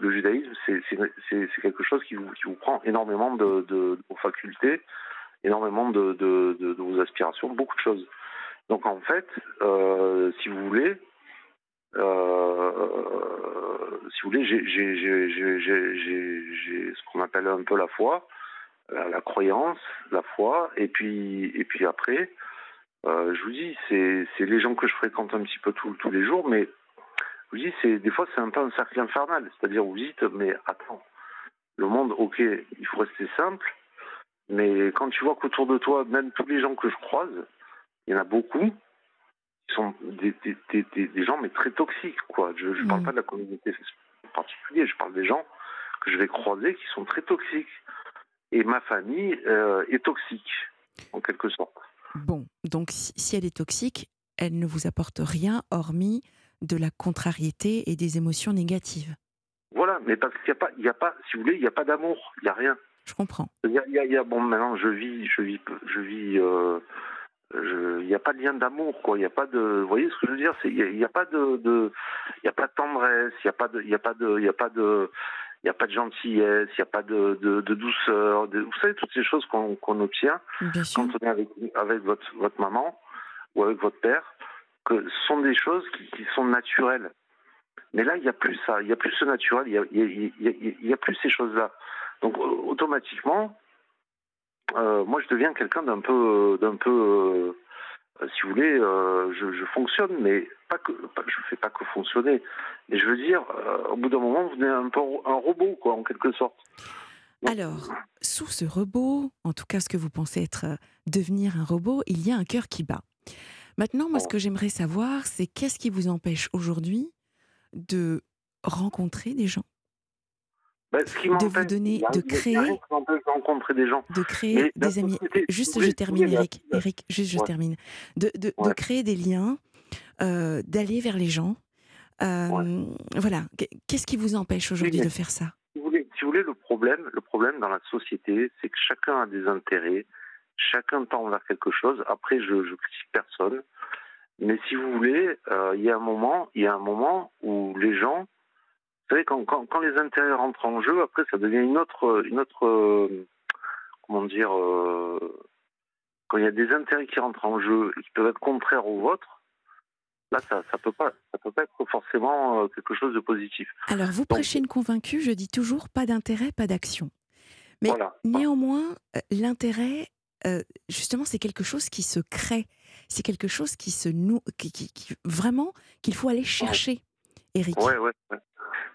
le judaïsme, c'est quelque chose qui vous, prend énormément de, vos facultés, énormément de, vos aspirations, beaucoup de choses. Donc en fait, euh, si vous voulez, euh, si vous voulez, j'ai- ce qu'on appelle un peu la foi, la, croyance, la foi, et puis et puis après, euh, je vous dis, c'est les gens que je fréquente un petit peu tous les jours, mais vous dis, c'est des fois c'est un peu un cercle infernal, c'est-à-dire vous dites, mais attends, le monde, ok, il faut rester simple, mais quand tu vois qu'autour de toi, même tous les gens que je croise, il y en a beaucoup qui sont des, des, des, des- des gens mais très toxiques, quoi. Je ne parle Mhm. pas de la communauté en particulier, je parle des gens que je vais croiser qui sont très toxiques. Et ma famille euh, est toxique, en quelque sorte. Bon, donc si elle est toxique, elle ne vous apporte rien hormis de la contrariété et des émotions négatives. Voilà, mais parce qu'il n'y a pas, y a pas, si vous voulez, il n'y a pas d'amour, il n'y a rien. Je comprends. Il y a, y a- y a- bon, maintenant, je vis, je vis, je vis, euh, il n'y a pas de lien d'amour, quoi. Il n'y a pas de, vous voyez ce que je veux dire, il n'y a, il y a pas de, il a pas de tendresse, il n'y a pas de, il a pas de, il a pas de, il y a pas de gentillesse, il n'y a pas de, de, de douceur, de- vous savez toutes ces choses qu'on, obtient Bien sûr. quand on est avec, avec votre, votre maman ou avec votre père, que sont des choses qui, sont naturelles. Mais là, il n'y a plus ça, il n'y a plus ce naturel, il n'y a, plus ces choses-là. Donc, euh, automatiquement, euh, moi, je deviens quelqu'un d'un peu, d'un peu, euh, euh, si vous voulez, euh, je, fonctionne, mais pas que, je fais pas que fonctionner. Mais je veux dire, euh, au bout d'un moment, vous devenez un peu un robot, quoi, en quelque sorte. Alors, sous ce robot, en tout cas ce que vous pensez être euh, devenir un robot, il y a un cœur qui bat. Maintenant, moi, ce que j'aimerais savoir, c'est qu'est-ce qui vous empêche aujourd'hui de rencontrer des gens, Ben, ce qui De vous donner- a- de créer- rencontrer des gens. de créer des amis. Juste, je termine, Eric. Eric, juste, je Ouais. termine. De, de, de Ouais. créer des liens, euh, d'aller vers les gens. Euh, Voilà. Qu- Qu'est-ce qui vous empêche aujourd'hui de faire ça? si vous voulez, si vous voulez, le problème, le problème dans la société, c'est que chacun a des intérêts, chacun tend vers quelque chose. Après, je, je critique personne, mais si vous voulez, euh, il y a un moment, il y a un moment où les gens, vous savez, quand, quand, quand les intérêts rentrent en jeu, après, ça devient une autre, une autre, euh, comment dire, euh, quand il y a des intérêts qui rentrent en jeu et qui peuvent être contraires aux vôtres. Là, ça, ça peut pas, ça peut pas être forcément quelque chose de positif. Alors, vous prêchez une convaincue, je dis toujours pas d'intérêt, pas d'action. Mais Voilà. néanmoins, l'intérêt, euh, justement, c'est quelque chose qui se crée. C'est quelque chose qui se noue, qui, qui- qui- vraiment qu'il faut aller chercher, Eric. Ouais, ouais, ouais.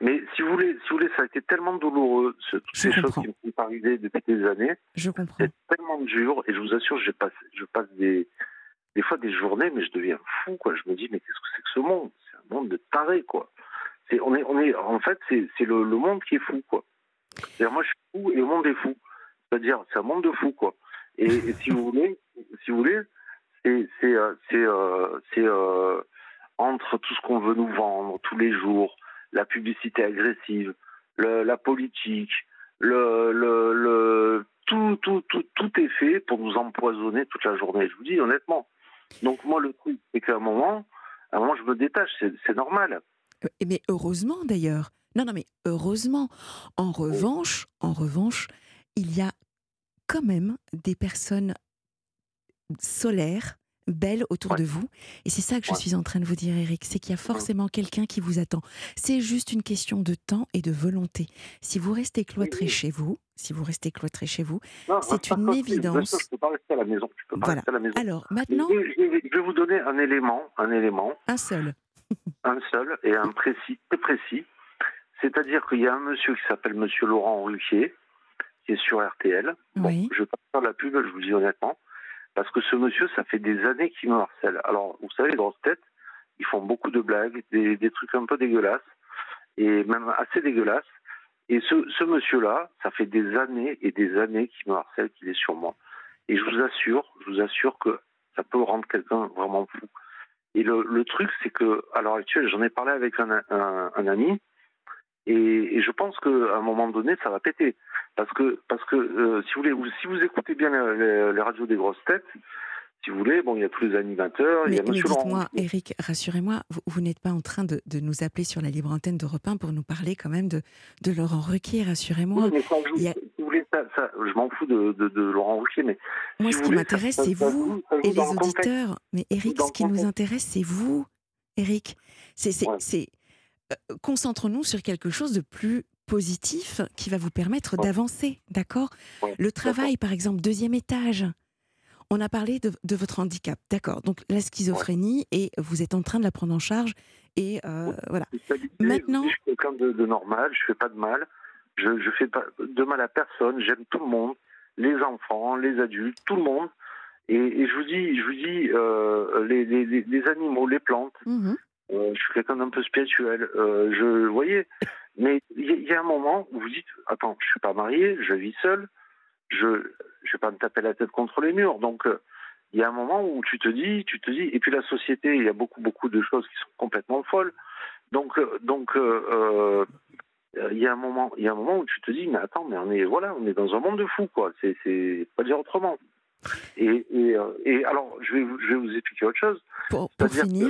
Mais si vous voulez, si vous voulez, ça a été tellement douloureux, ce- toutes Je ces choses qui me sont arrivées depuis des années. Je comprends. C'est tellement dur, et je vous assure, je passe, je passe des, des fois des journées, mais je deviens fou, quoi. Je me dis, mais qu'est-ce que c'est que ce monde? C'est un monde de tarés, quoi. C'est, on est, on est, en fait, c'est, c'est le, le monde qui est fou, quoi. C'est-à-dire, moi, je suis fou et le monde est fou. C'est-à-dire, c'est un monde de fous, quoi. Et, et si vous voulez, si vous voulez, c'est, c'est, euh, c'est, euh, c'est euh, entre tout ce qu'on veut nous vendre tous les jours, la publicité agressive, le- la politique, le, le, le, tout, tout, tout, tout est fait pour nous empoisonner toute la journée. Je vous dis honnêtement. Donc moi, le truc, c'est qu'à un moment, à un moment, je me détache. C'est normal. Mais heureusement d'ailleurs. Non, non, mais heureusement. En revanche, en revanche, il y a quand même des personnes solaires, belles autour Ouais. de vous. Et c'est ça que je Ouais. suis en train de vous dire, Eric. C'est qu'il y a forcément quelqu'un qui vous attend. C'est juste une question de temps et de volonté. Si vous restez cloîtré oui. chez vous, si vous restez cloîtré chez vous, C'est une évidence. Je ne peux pas rester à la maison. Je peux pas Voilà. rester à la maison. alors maintenant, Je, vais- je vais- je vais vous donner un élément, un élément, un seul. un seul et un précis, très précis. C'est-à-dire qu'il y a un monsieur qui s'appelle Monsieur Laurent Ruquier, qui est sur RTL. Bon, Oui. je ne vais pas faire la pub, je vous le dis honnêtement, parce que ce monsieur, ça fait des années qu'il me harcèle. Alors, vous savez, les grosses têtes, ils font beaucoup de blagues, des, des trucs un peu dégueulasses, et même assez dégueulasses. Et ce, ce monsieur-là, ça fait des années et des années qu'il me harcèle, qu'il est sur moi. Et je vous assure, je vous assure que ça peut rendre quelqu'un vraiment fou. Et le, le truc, c'est que à l'heure actuelle, j'en ai parlé avec un, un- un ami, et, et je pense qu'à un moment donné, ça va péter. Parce que, parce que euh, si, vous voulez, si vous écoutez bien les, les- les radios des grosses têtes, si vous voulez, bon, il y a tous les animateurs, il y Mais, a mais dites-moi, Eric, rassurez-moi, vous, vous n'êtes pas en train de, de nous appeler sur la libre antenne de Repin pour nous parler quand même de, de Laurent Ruquier, rassurez-moi. Oui, mais a- si vous voulez, ça, ça, je m'en fous de, Laurent Ruquier, mais Moi, si ce qui m'intéresse, c'est vous ça et les le auditeurs. Mais Eric, ce qui nous intéresse, c'est vous, Eric. C'est, c'est, Ouais. Euh, concentrons-nous sur quelque chose de plus positif qui va vous permettre d'avancer, d'accord? Le travail, par exemple, deuxième étage. On a parlé de, de votre handicap, d'accord? Donc la schizophrénie, et vous êtes en train de la prendre en charge. Et euh, voilà. Maintenant- Je suis quelqu'un de, de normal, je fais pas de mal. Je, je fais pas de mal à personne. J'aime tout le monde, les enfants, les adultes, tout le monde. Et, et je vous dis, je vous dis, euh, les, les, les- les animaux, les plantes. Mhm. Euh, je suis quelqu'un d'un peu spirituel. Euh, je, voyez. Mais il y, a- un moment où vous dites, attends, je suis pas marié, je vis seul. Je, je vais pas me taper la tête contre les murs. Donc euh, il y a un moment où tu te dis, tu te dis, et puis la société, il y a beaucoup, beaucoup de choses qui sont complètement folles. Donc, donc, euh, il y a un moment, il y a un moment où tu te dis, mais attends, mais on est, voilà, on est dans un monde de fous, quoi. C'est, c'est pas dire autrement. Et, et, et alors, je vais, vous- je vais vous expliquer autre chose. Pour, pour finir,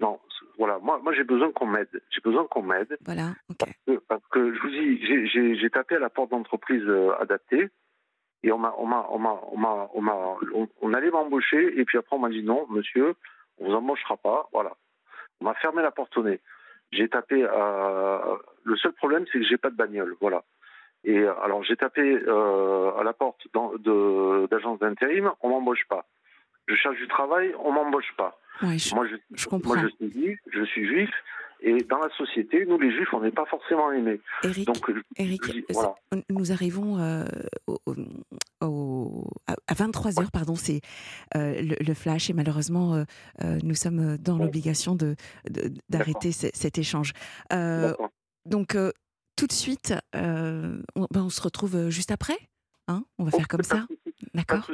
Non, voilà, moi, moi, j'ai besoin qu'on m'aide. J'ai besoin qu'on m'aide. voilà, ok. Parce que je vous dis, j'ai- tapé à la porte d'entreprise euh, adaptée et on m'a, on m'a, on m'a, on m'a, on m'a- on- on allait m'embaucher et puis après on m'a dit non, monsieur, on vous embauchera pas. Voilà, on m'a fermé la porte au nez. J'ai tapé. euh, le seul problème, c'est que j'ai pas de bagnole. Voilà. Et euh, alors j'ai tapé euh, à la porte d'agence d'intérim, on m'embauche pas. Je cherche du travail, on m'embauche pas. Je, Moi, je, je comprends. moi, je suis juif, je suis juif, et dans la société, nous, les juifs, on n'est pas forcément aimés. Eric, Donc, Eric, je dis, c'est- voilà. nous arrivons euh, au- au- au- à- à 23h, pardon, c'est euh, le, le flash, et malheureusement, euh, nous sommes dans Ouais. l'obligation de, d'arrêter ce- cet échange. Donc, tout de suite, on, ben, on se retrouve juste après. Hein on va Oh, faire comme ça, d'accord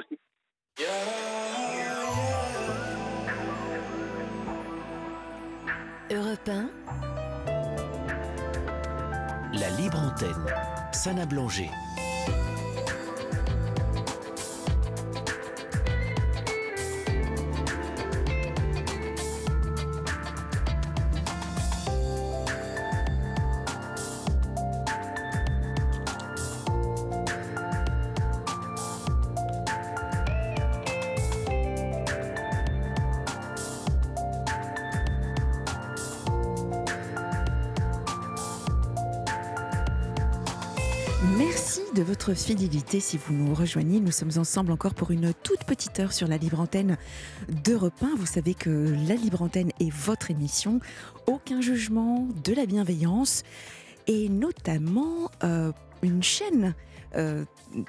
Europe 1, La libre antenne. Sana Blanger. Fidélité si vous nous rejoignez. Nous sommes ensemble encore pour une toute petite heure sur la libre antenne d'Europe 1. Vous savez que la libre antenne est votre émission. Aucun jugement, de la bienveillance et notamment euh, une chaîne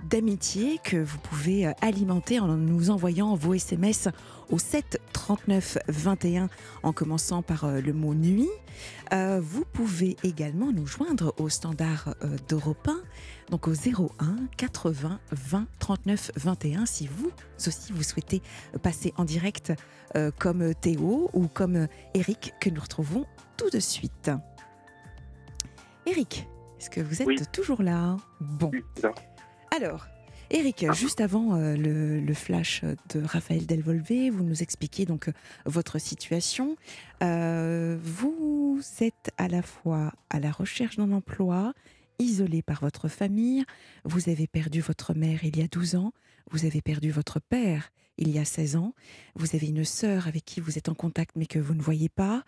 d'amitié que vous pouvez euh, alimenter en nous envoyant vos SMS au 7 39 21 en commençant par euh, le mot nuit. Euh, vous pouvez également nous joindre au standard euh, d'Europe 1, donc au 01 80 20 39 21 si vous aussi vous souhaitez passer en direct euh, comme Théo ou comme Eric que nous retrouvons tout de suite. Eric, Est-ce que vous êtes Oui. toujours là? Bon. Oui, là. Alors, Eric, juste avant euh, le, le flash de Raphaël Delvolvé, vous nous expliquez donc euh, votre situation. Euh, vous êtes à la fois à la recherche d'un emploi, isolé par votre famille, vous avez perdu votre mère il y a 12 ans, vous avez perdu votre père il y a 16 ans, vous avez une sœur avec qui vous êtes en contact mais que vous ne voyez pas,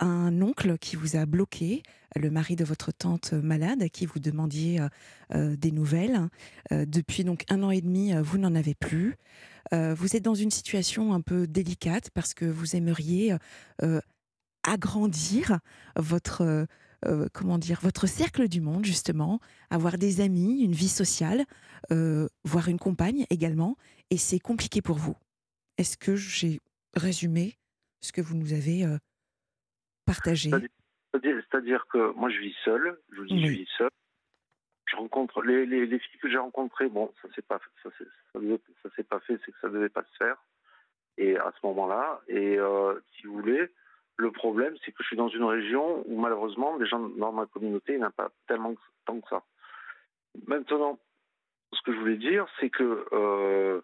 un oncle qui vous a bloqué, le mari de votre tante malade à qui vous demandiez euh, euh, des nouvelles. Euh, depuis donc un an et demi, euh, vous n'en avez plus. Euh, vous êtes dans une situation un peu délicate parce que vous aimeriez euh, agrandir votre euh, comment dire votre cercle du monde justement, avoir des amis, une vie sociale, euh, voir une compagne également, et c'est compliqué pour vous. Est-ce que j'ai résumé ce que vous nous avez euh, partagé? C'est-à-dire que moi, je vis seul. Je vous dis, je vis seul. Je rencontre les, les, les filles que j'ai rencontrées. Bon, ça s'est pas, ça ça s'est pas fait, c'est que ça devait pas se faire. Et à ce moment-là, et euh, si vous voulez, le problème, c'est que je suis dans une région où malheureusement, les gens dans ma communauté n'ont pas tellement tant que ça. Maintenant, ce que je voulais dire, c'est que euh,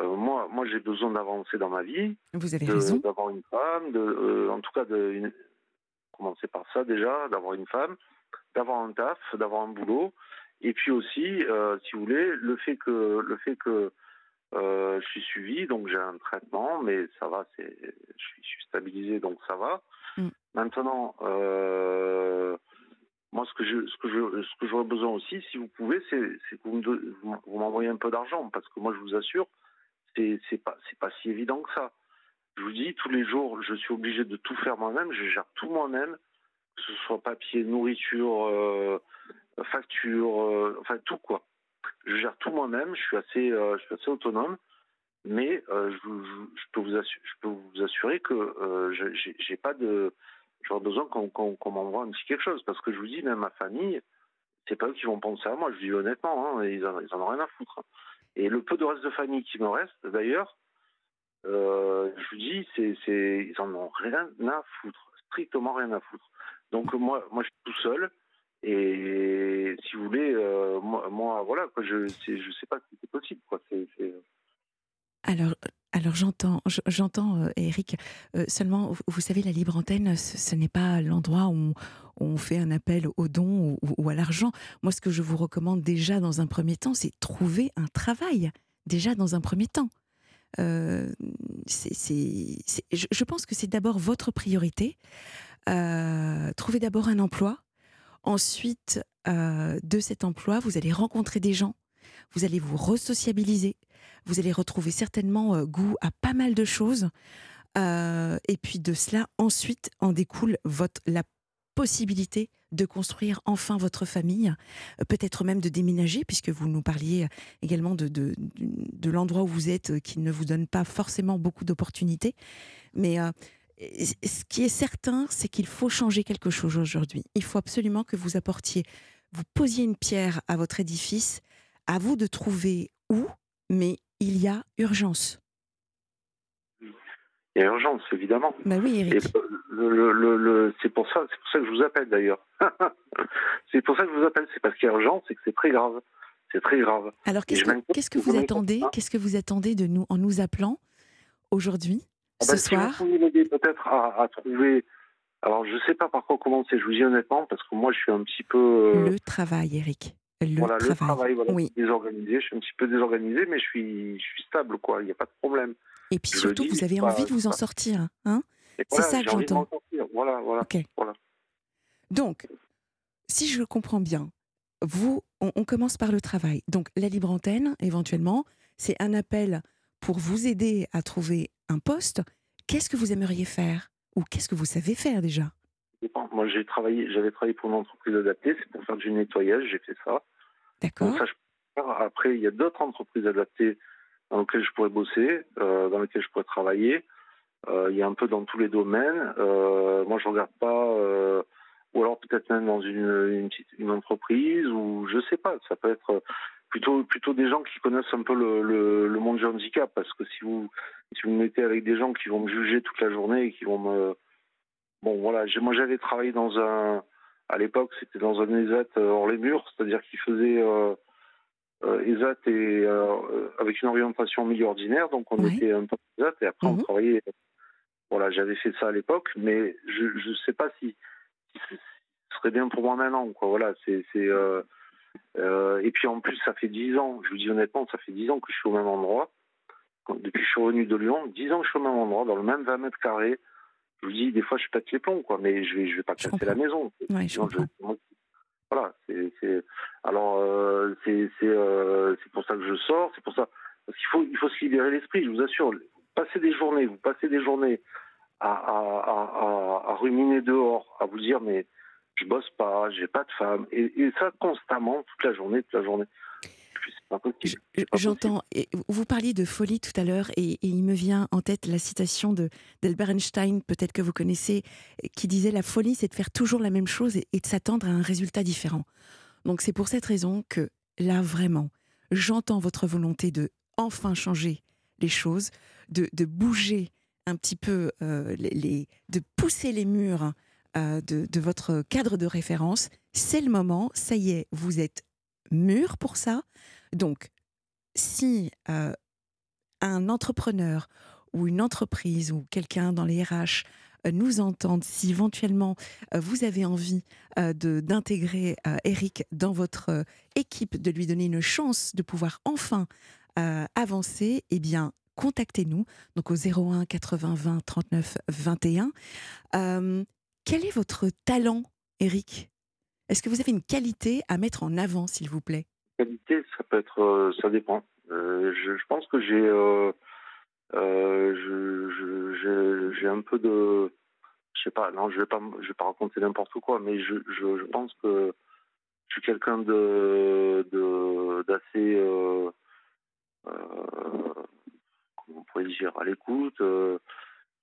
euh, moi, moi, j'ai besoin d'avancer dans ma vie Vous avez de- raison. d'avoir une femme, de, euh, en tout cas de une- commencer par ça déjà, d'avoir une femme, d'avoir un taf, d'avoir un boulot, et puis aussi, si vous voulez, le fait que le fait que euh, je suis suivi, donc j'ai un traitement, mais ça va, c'est, je suis, je suis stabilisé, donc ça va. Mm. Maintenant, euh, moi, ce que je, ce que je, ce que j'aurais besoin aussi, si vous pouvez, c'est, c'est que vous, me vous m'envoyez un peu d'argent, parce que moi, je vous assure, c'est, c'est pas, c'est pas si évident que ça. Je vous dis, tous les jours, je suis obligé de tout faire moi-même, je gère tout moi-même, que ce soit papier, nourriture, euh, facture, euh, enfin tout quoi. Je gère tout moi-même, je suis assez, euh, autonome, mais euh, je, vous- peux vous assurer, vous que euh, je- j'ai pas de, j'aurais besoin qu'on m'envoie un petit quelque chose, parce que je vous dis, même ma famille, c'est pas eux qui vont penser à moi, je dis honnêtement, hein, ils, en, ont rien à foutre. Et le peu de reste de famille qui me reste, d'ailleurs, je vous dis, ils en ont rien à foutre, strictement rien à foutre. Donc moi, je suis tout seul. Et si vous voulez, euh, moi, voilà, quoi, je, je sais pas si c'est possible, Alors, alors j'entends, j'entends, euh, Eric. euh, seulement, vous- savez, la libre antenne, ce, n'est pas l'endroit où on, fait un appel aux dons ou, à l'argent. Moi, ce que je vous recommande déjà dans un premier temps, c'est trouver un travail. Déjà dans un premier temps. Euh, je, pense que c'est d'abord votre priorité. Euh, trouvez d'abord un emploi. Ensuite, euh, de cet emploi, vous allez rencontrer des gens. Vous allez vous resociabiliser. Vous allez retrouver certainement euh, goût à pas mal de choses. Euh, et puis de cela, ensuite, en découle votre, la possibilité de construire enfin votre famille, peut-être même de déménager, puisque vous nous parliez également de, de, l'endroit où vous êtes, qui ne vous donne pas forcément beaucoup d'opportunités. Mais ce qui est certain, c'est qu'il faut changer quelque chose aujourd'hui. Il faut absolument que vous apportiez, vous posiez une pierre à votre édifice, à vous de trouver où, mais il y a urgence. il y a urgence, évidemment. Bah oui, Et Eric. le, le- le- le- c'est pour ça, c'est pour ça que je vous appelle d'ailleurs. c'est pour ça que je vous appelle, c'est parce qu'il y a urgence, c'est que c'est très grave. C'est très grave. Alors qu'est-ce que, qu'est-ce vous vous attendez. Qu'est-ce que vous attendez de nous en nous appelant aujourd'hui, Ah ce bah, si soir vous m'aider peut-être à, à trouver. Alors, je sais pas par quoi commencer, je vous dis honnêtement, parce que moi, je suis un petit peu. euh, Le travail, Eric. Le voilà, travail. le travail, voilà, Oui. désorganisé. Je suis un petit peu désorganisé, mais je suis, je suis stable, quoi. Il n'y a pas de problème. Et puis je surtout, dis, vous avez pas- envie de vous en sortir. Hein C'est voilà, ça que j'entends. Voilà, voilà. Donc, si je comprends bien, vous, on, on commence par le travail. Donc, la libre antenne, éventuellement, c'est un appel pour vous aider à trouver un poste. Qu'est-ce que vous aimeriez faire Ou qu'est-ce que vous savez faire déjà? Moi, j'ai travaillé, j'avais travaillé pour une entreprise adaptée, c'est pour faire du nettoyage, j'ai fait ça. D'accord. Après, il y a d'autres entreprises adaptées dans lesquelles je pourrais bosser, euh, dans lesquelles je pourrais travailler. Euh, il y a un peu dans tous les domaines. Euh, moi, je regarde pas, ou alors peut-être même dans une, une petite une entreprise, ou je sais pas. Ça peut être plutôt plutôt des gens qui connaissent un peu le, le, le monde du handicap, parce que si vous si vous me mettez avec des gens qui vont me juger toute la journée et qui vont me bon voilà, moi j'avais travaillé dans un à l'époque, c'était dans un ESAT hors les murs, c'est-à-dire qu'il faisait ESAT et avec une orientation milieu ordinaire, donc on était un peu ESAT et après on mhm. travaillait. Voilà, j'avais fait ça à l'époque, mais je ne sais pas si, ce serait bien pour moi maintenant. Quoi. Voilà, c'est et puis en plus, ça fait dix ans. Je vous dis honnêtement, ça fait dix ans que je suis au même endroit. Depuis que je suis revenu de Lyon, dix ans que je suis au même endroit, dans le même 20 mètres carrés je vous dis, des fois, je pète les plombs, quoi, mais je vais, je vais pas casser la maison. voilà, c'est, alors euh, c'est, euh, c'est, pour ça que je sors, c'est pour ça, parce qu'il faut, il faut se libérer l'esprit, je vous assure. Passer des journées, vous passez des journées à, à, à, à ruminer dehors, à vous dire, mais je bosse pas, j'ai pas de femme, et, et ça constamment, toute la journée, toute la journée. J'entends. Vous parliez de folie tout à l'heure et, il me vient en tête la citation d'Albert Einstein, peut-être que vous connaissez, qui disait la folie, c'est de faire toujours la même chose et, de s'attendre à un résultat différent. Donc c'est pour cette raison que là vraiment, j'entends votre volonté de enfin changer les choses, de, bouger un petit peu euh, de pousser les murs euh, de, votre cadre de référence. C'est le moment, ça y est, vous êtes mûr pour ça. Donc, si euh, un entrepreneur ou une entreprise ou quelqu'un dans les RH nous entendent, si éventuellement vous avez envie d'intégrer Eric dans votre équipe, de lui donner une chance de pouvoir enfin avancer, eh bien, contactez-nous donc au 01 80 20 39 21. quel est votre talent, Eric? Est-ce que vous avez une qualité à mettre en avant, s'il vous plaît? Qualité, ça peut être, euh, ça dépend. Euh, je, pense que j'ai, euh, j'ai un peu de, je sais pas, non, je vais pas, je vais pas raconter n'importe quoi, mais je, pense que je suis quelqu'un de, d'assez, comment on pourrait dire, à l'écoute.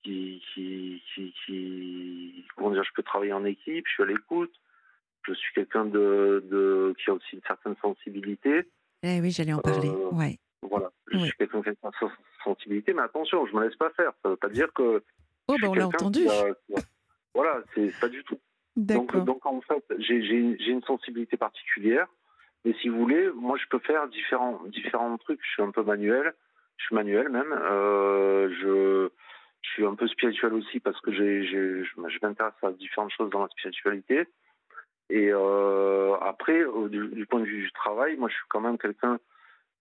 Qui, qui, qui, qui, comment dire, je peux travailler en équipe, je suis à l'écoute je suis quelqu'un de, qui a aussi une certaine sensibilité. Eh oui, j'allais en parler. Euh, ouais. Voilà, je suis quelqu'un qui a une sensibilité, mais attention, je ne me laisse pas faire. Ça ne veut pas dire que. Oh, ben on l'a entendu. voilà, c'est pas du tout. Donc, donc, en fait, j'ai une sensibilité particulière. Mais si vous voulez, moi, je peux faire différents, différents trucs. Je suis un peu manuel. Je suis manuel même. Euh, je, je suis un peu spirituel aussi parce que j'ai, je, je m'intéresse à différentes choses dans la spiritualité. Et euh, après, du, point de vue du travail, moi, je suis quand même quelqu'un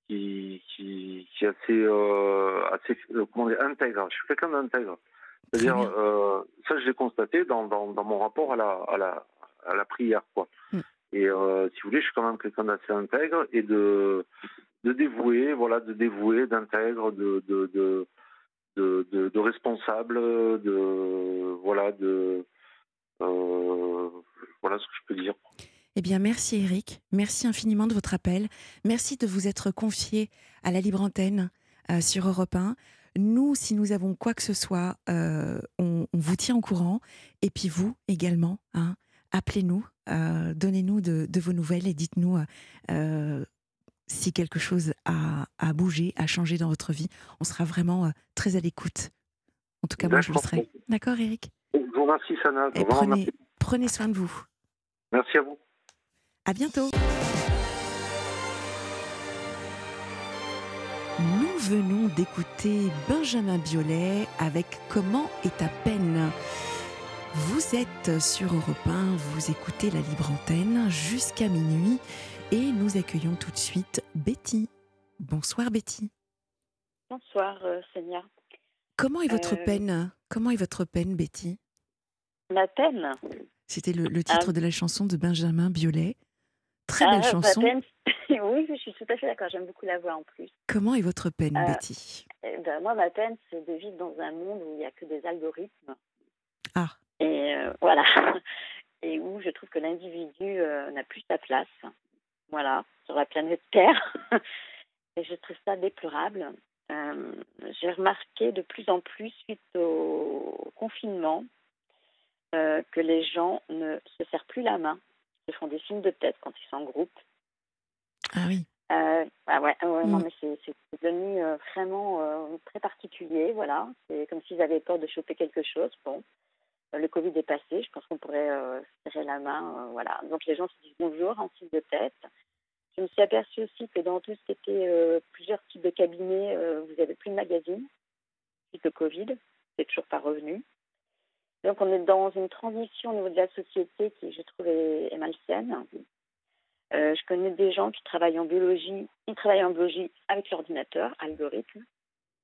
qui, qui, qui, est assez, euh, assez euh, comment dire, intègre. Je suis quelqu'un d'intègre. C'est-à-dire, euh, ça, je l'ai constaté dans, dans, dans, mon rapport à la, à la, à la prière, quoi. Mm. Et euh, si vous voulez, je suis quand même quelqu'un d'assez intègre et de, de dévoué, voilà, de dévoué, d'intègre, de, de, de, de, de, de responsable, de, voilà, de, euh, voilà ce que je peux dire. Eh bien, merci Eric. Merci infiniment de votre appel. Merci de vous être confié à la libre antenne euh, sur Europe 1. Nous, si nous avons quoi que ce soit, euh, on, vous tient au courant. Et puis vous également, hein, appelez-nous, donnez-nous de, vos nouvelles et dites-nous si quelque chose a, a, bougé, a changé dans votre vie. On sera vraiment très à l'écoute. En tout cas, moi, je le serai. D'accord, Eric? Je vous remercie, Sana. prenez, prenez soin de vous. Merci à vous. À bientôt. Nous venons d'écouter Benjamin Biolay avec Comment est ta peine Vous êtes sur Europe 1, vous écoutez la libre antenne jusqu'à minuit et nous accueillons tout de suite Betty. Bonsoir Betty. Bonsoir euh, Comment est votre euh, peine? Comment est votre peine Betty? Ma peine? C'était le, titre ah. de la chanson de Benjamin Biolay. Très belle ah, chanson. oui, je suis tout à fait d'accord. J'aime beaucoup la voix en plus. Comment est votre peine, euh, Betty? eh ben, Moi, ma peine, c'est de vivre dans un monde où il n'y a que des algorithmes. Ah. Et euh, voilà. Et où je trouve que l'individu n'a plus sa place. Voilà, sur la planète Terre. Et je trouve ça déplorable. J'ai remarqué de plus en plus, suite au confinement, euh, que les gens ne se serrent plus la main, se font des signes de tête quand ils sont en groupe. Ah oui. Euh, ah ouais, non, mm. mais c'est devenu euh, vraiment très particulier, voilà. C'est comme s'ils avaient peur de choper quelque chose. Bon, le Covid est passé, je pense qu'on pourrait euh, serrer la main. voilà. Donc les gens se disent bonjour en type de tête. Je me suis aperçue aussi que dans tout ce qui était plusieurs types de cabinets, vous n'avez plus de magazines, suite le Covid, c'est toujours pas revenu. Donc on est dans une transition au niveau de la société qui, je trouve, est, est malsaine. Euh, je connais des gens qui travaillent en biologie, ils travaillent en biologie avec l'ordinateur, algorithme.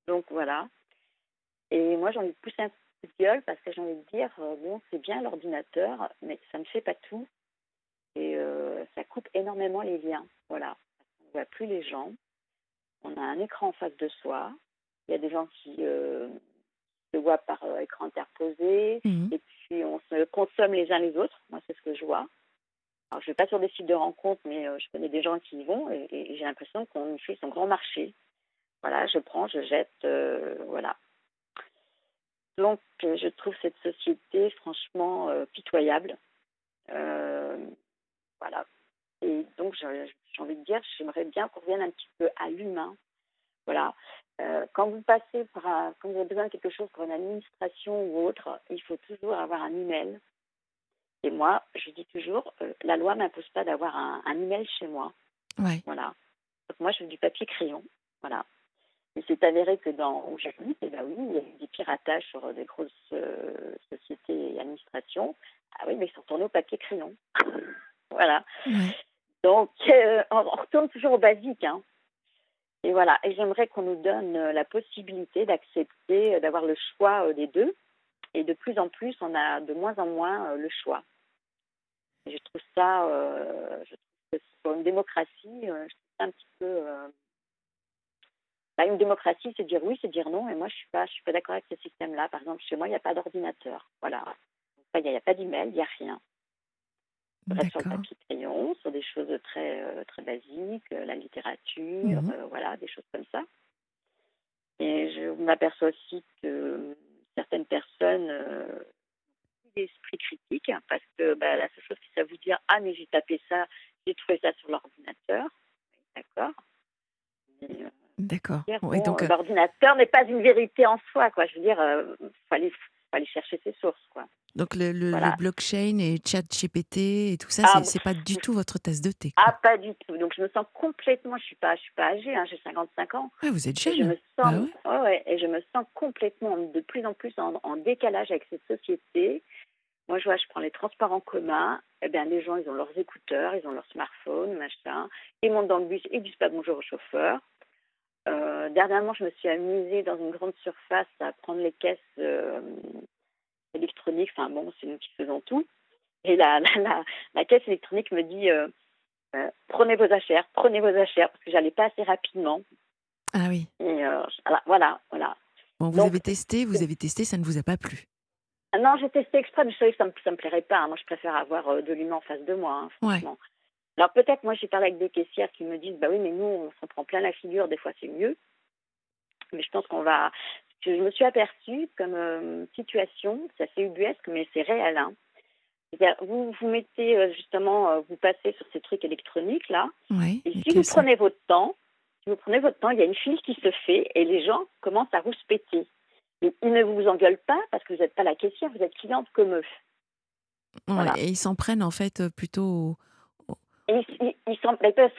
Donc voilà. Et moi, j'ai envie de pousser un parce que j'ai envie de dire, euh, bon, c'est bien l'ordinateur, mais ça ne fait pas tout. Et euh, ça coupe énormément les liens. Voilà. On ne voit plus les gens. On a un écran en face de soi. Il y a des gens qui se voient par écran interposé. Mmh. Et puis, on se consomme les uns les autres. Moi, c'est ce que je vois. Alors, je ne vais pas sur des sites de rencontres, mais euh, je connais des gens qui y vont et, j'ai l'impression qu'on fait son grand marché. Voilà, je prends, je jette, euh, voilà. Donc, euh, je trouve cette société franchement pitoyable. voilà. Et donc, j'ai envie de dire, j'aimerais bien qu'on revienne un petit peu à l'humain. Voilà. quand vous passez par quand vous avez besoin de quelque chose pour une administration ou autre, il faut toujours avoir un email et moi, je dis toujours, euh, la loi m'impose pas d'avoir un, un, email chez moi. Ouais. Voilà. Donc moi, je veux du papier crayon. Voilà. Et c'est avéré que dans où j'habite, eh ben oui, il y a eu des piratages sur des grosses euh, sociétés et administrations. Ah oui, mais ils sont tournés au papier crayon. voilà. Donc, euh, on retourne toujours au basique. Hein. Et voilà. Et j'aimerais qu'on nous donne la possibilité d'accepter, d'avoir le choix des deux. Et de plus en plus, on a de moins en moins le choix. Je trouve ça, euh, je trouve que pour une démocratie, euh, je trouve ça un petit peu. Euh, bah, une démocratie, c'est dire oui, c'est dire non. Et moi, je suis pas, je suis pas d'accord avec ce système-là. Par exemple, chez moi, il n'y a pas d'ordinateur. Voilà. Il n'y a, pas d'email, il n'y a rien. Reste sur le papier crayon, sur des choses très, très basiques, la littérature, mhm. voilà, des choses comme ça. Et je m'aperçois aussi que certaines personnes d'esprit critique, hein, parce que bah, la seule chose qui ça vous dire Ah, mais j'ai tapé ça, j'ai trouvé ça sur l'ordinateur. D'accord. Euh, D'accord. donc, euh, l'ordinateur n'est pas une vérité en soi, quoi. Je veux dire, il euh, faut, aller, chercher ses sources, quoi. Donc le, le, blockchain et chat GPT et tout ça, ah, c'est pas du tout votre tasse de thé. Ah, pas du tout. Donc je me sens complètement, je suis pas, je suis pas âgée, hein, j'ai 55 ans. Ah, vous êtes jeune. je me sens, bah ouais. et je me sens complètement, de plus en plus en, en décalage avec cette société. Moi, je vois, je prends les transports en commun. Eh bien, les gens, ils ont leurs écouteurs, ils ont leur smartphone, machin. Ils montent dans le bus, ils disent pas bonjour au chauffeur. Euh, dernièrement, je me suis amusée dans une grande surface à prendre les caisses euh, électroniques. Enfin, bon, c'est nous qui faisons tout. Et la, la, la, caisse électronique me dit euh, prenez vos achats, prenez vos achats, parce que j'allais pas assez rapidement. Ah oui. Et voilà, voilà. Bon, vous avez testé, vous avez testé, ça ne vous a pas plu ah non, j'ai testé exprès, mais je savais que ça ne me, plairait pas. Moi, je préfère avoir de l'humain en face de moi, hein, franchement. Alors peut-être, moi, j'ai parlé avec des caissières qui me disent, bah oui, mais nous, on s'en prend plein la figure, des fois, c'est mieux. Mais je pense qu'on va... Je me suis aperçue comme euh, situation, c'est assez ubuesque, mais c'est réel. Hein. Vous vous mettez euh, justement, vous passez sur ces trucs électroniques là, et si vous prenez votre temps, si vous prenez votre temps, il y a une file qui se fait et les gens commencent à rouspéter ils ne vous engueulent pas parce que vous n'êtes pas la caissière, vous êtes cliente comme eux. et ils s'en prennent en fait euh, plutôt. Ils, ils, s'en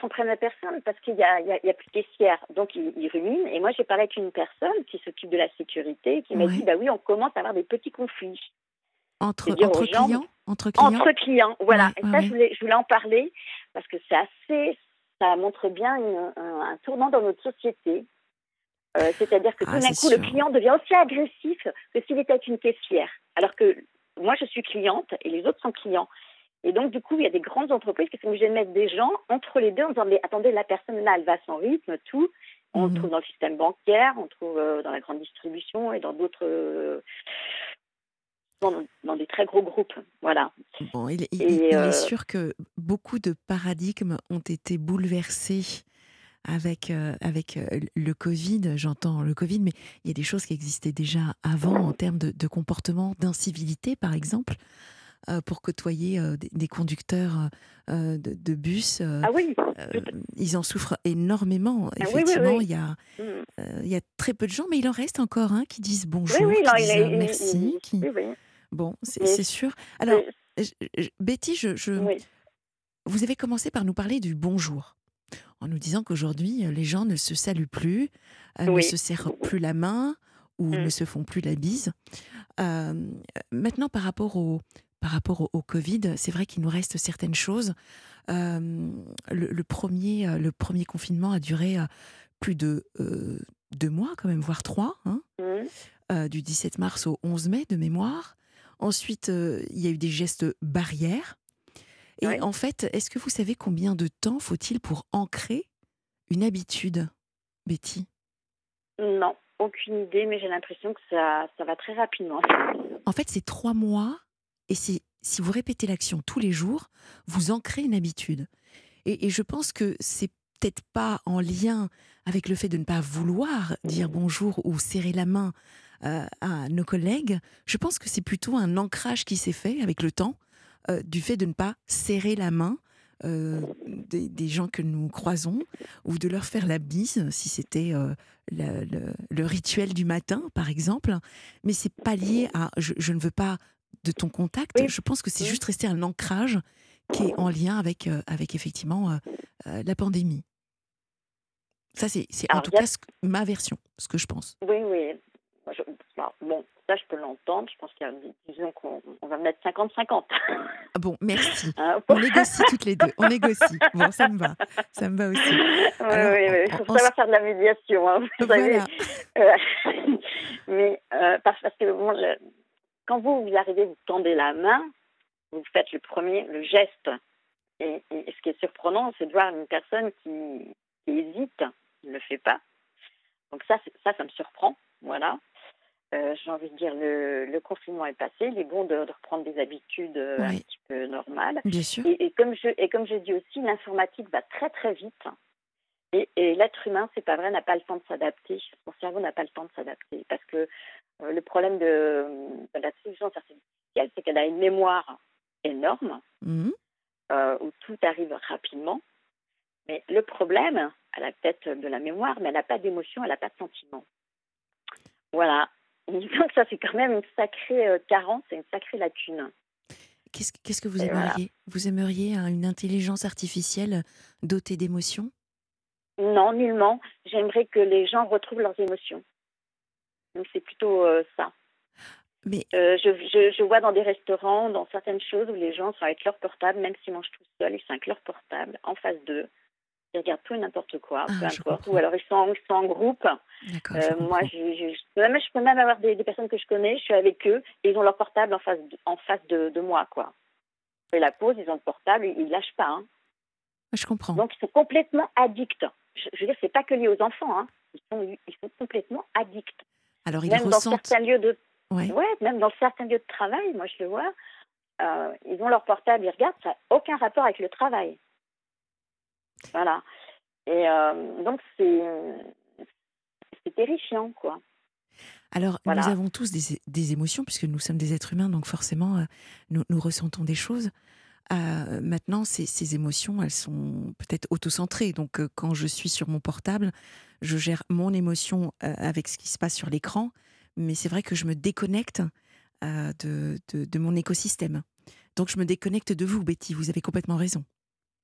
prennent à personne parce qu'il n'y a, a, plus de caissière. Donc ils, ruminent. Et moi, j'ai parlé avec une personne qui s'occupe de la sécurité qui m'a dit bah oui, on commence à avoir des petits conflits. Entre, entre, clients, entre clients Entre clients, voilà. et ça, je, voulais, je voulais en parler parce que c'est assez. Ça montre bien un tournant dans notre société. Euh, c'est-à-dire que tout ah, d'un coup, le client devient aussi agressif que s'il était une caissière. Alors que moi, je suis cliente et les autres sont clients. Et donc, du coup, il y a des grandes entreprises qui sont obligées de mettre des gens entre les deux en disant, mais attendez, la personne là, elle va à son rythme, tout. On le mhm. trouve dans le système bancaire, on le trouve euh, dans la grande distribution et dans d'autres... Euh, dans, des très gros groupes. Voilà. Bon, il, est sûr que beaucoup de paradigmes ont été bouleversés avec, euh, avec euh, le Covid, j'entends le Covid, mais il y a des choses qui existaient déjà avant en termes de, de comportement, d'incivilité par exemple, euh, pour côtoyer des, conducteurs de, bus. ah oui Ils en souffrent énormément. Ah Effectivement, Il, y a, mm. il y a très peu de gens, mais il en reste encore un qui disent bonjour, qui disent merci. Qui... Bon, c'est sûr. Alors, Mais- je- je- Betty, je, je- oui, vous avez commencé par nous parler du bonjour, en nous disant qu'aujourd'hui, euh, les gens ne se saluent plus, euh, ne se serrent plus la main ou Mm. ne se font plus la bise. Euh, maintenant, par rapport au, par rapport au, au Covid, c'est vrai qu'il nous reste certaines choses. Euh, le, le premier, euh, le premier confinement a duré euh, plus de euh, deux mois, quand même, voire trois. hein euh, du 17 mars au 11 mai de mémoire. Ensuite, il y a eu des gestes barrières. Et Ouais. en fait, est-ce que vous savez combien de temps faut-il pour ancrer une habitude, Betty? Non, aucune idée, mais j'ai l'impression que ça, ça va très rapidement. En fait, c'est trois mois. Et si vous répétez l'action tous les jours, vous ancrez une habitude. Et, je pense que c'est peut-être pas en lien avec le fait de ne pas vouloir dire bonjour ou serrer la main euh, à nos collègues. Je pense que c'est plutôt un ancrage qui s'est fait avec le temps euh, du fait de ne pas serrer la main euh, des, gens que nous croisons ou de leur faire la bise si c'était le, rituel du matin, par exemple. Mais c'est pas lié à. Je ne veux pas de ton contact. Oui. Je pense que c'est Oui. juste resté un ancrage qui est en lien avec, euh, avec effectivement euh, euh, la pandémie. Ça, c'est en tout a- cas ce ma version, ce que je pense. Oui, oui. Je- bon, ça, je peux l'entendre. Je pense qu'il y a, disons qu'on on va mettre 50-50. Ah Bon, merci. Hein, On négocie toutes les deux. On négocie. Bon, ça me va. Ça me va aussi. Oui, Alors, oui, oui. Il faut en- savoir faire de la médiation. hein, vous savez. Euh, mais parce, parce que bon, le- quand vous, vous arrivez, vous tendez la main, vous faites le premier, le geste. Et, et ce qui est surprenant, c'est de voir une personne qui, qui hésite, ne le fait pas. Donc ça, ça, ça me surprend. Voilà. Euh, J'ai envie de dire, le, le confinement est passé. Il est bon de, de reprendre des habitudes euh, un petit peu normales. Bien sûr. Et, et comme je et comme je dis aussi, l'informatique va très très vite. Et, et l'être humain, c'est pas vrai, n'a pas le temps de s'adapter. Son cerveau n'a pas le temps de s'adapter parce que le problème de, de l'intelligence artificielle, c'est qu'elle a une mémoire énorme Mhm. euh, où tout arrive rapidement. Mais le problème, elle a peut-être de la mémoire, mais elle n'a pas d'émotion, elle n'a pas de sentiment. Voilà. Donc ça, c'est quand même une sacrée euh, carence et une sacrée lacune. Qu'est-ce qu'est-ce que vous Et voilà. aimeriez Vous aimeriez hein, une intelligence artificielle dotée d'émotions? Non, nullement. J'aimerais que les gens retrouvent leurs émotions. Donc c'est plutôt euh, ça. Mais Euh, je, je, je vois dans des restaurants, dans certaines choses où les gens sont avec leur portable, même s'ils mangent tout seuls, ils sont avec leur portable en face d'eux. Ils regardent tout et n'importe quoi, Ah, peu importe. Ou alors ils sont, en- ils sont en groupe. je Euh, moi, je, même, je peux même avoir des, des personnes que je connais, je suis avec eux, et ils ont leur portable en face de, en face de, de moi. quoi. Fais la pause, ils ont le portable, ils ne lâchent pas. hein. je comprends. Donc, ils sont complètement addicts. Je, je veux dire, c'est pas que lié aux enfants. Hein. Ils, sont, ils sont complètement addicts. Alors ils même dans ressentent. certains lieux de, Ouais. ouais, même dans certains lieux de travail, moi je le vois. euh, ils ont leur portable, ils regardent, ça n'a aucun rapport avec le travail. Voilà. Et euh, donc c'est c'est terrifiant, quoi. Alors, Voilà. nous avons tous des, des émotions, puisque nous sommes des êtres humains, donc forcément, euh, nous, nous ressentons des choses. Euh, maintenant, ces, ces émotions, elles sont peut-être autocentrées. Donc, euh, quand je suis sur mon portable, je gère mon émotion euh, avec ce qui se passe sur l'écran, mais c'est vrai que je me déconnecte euh, de, de, de mon écosystème. Donc, je me déconnecte de vous, Betty, vous avez complètement raison.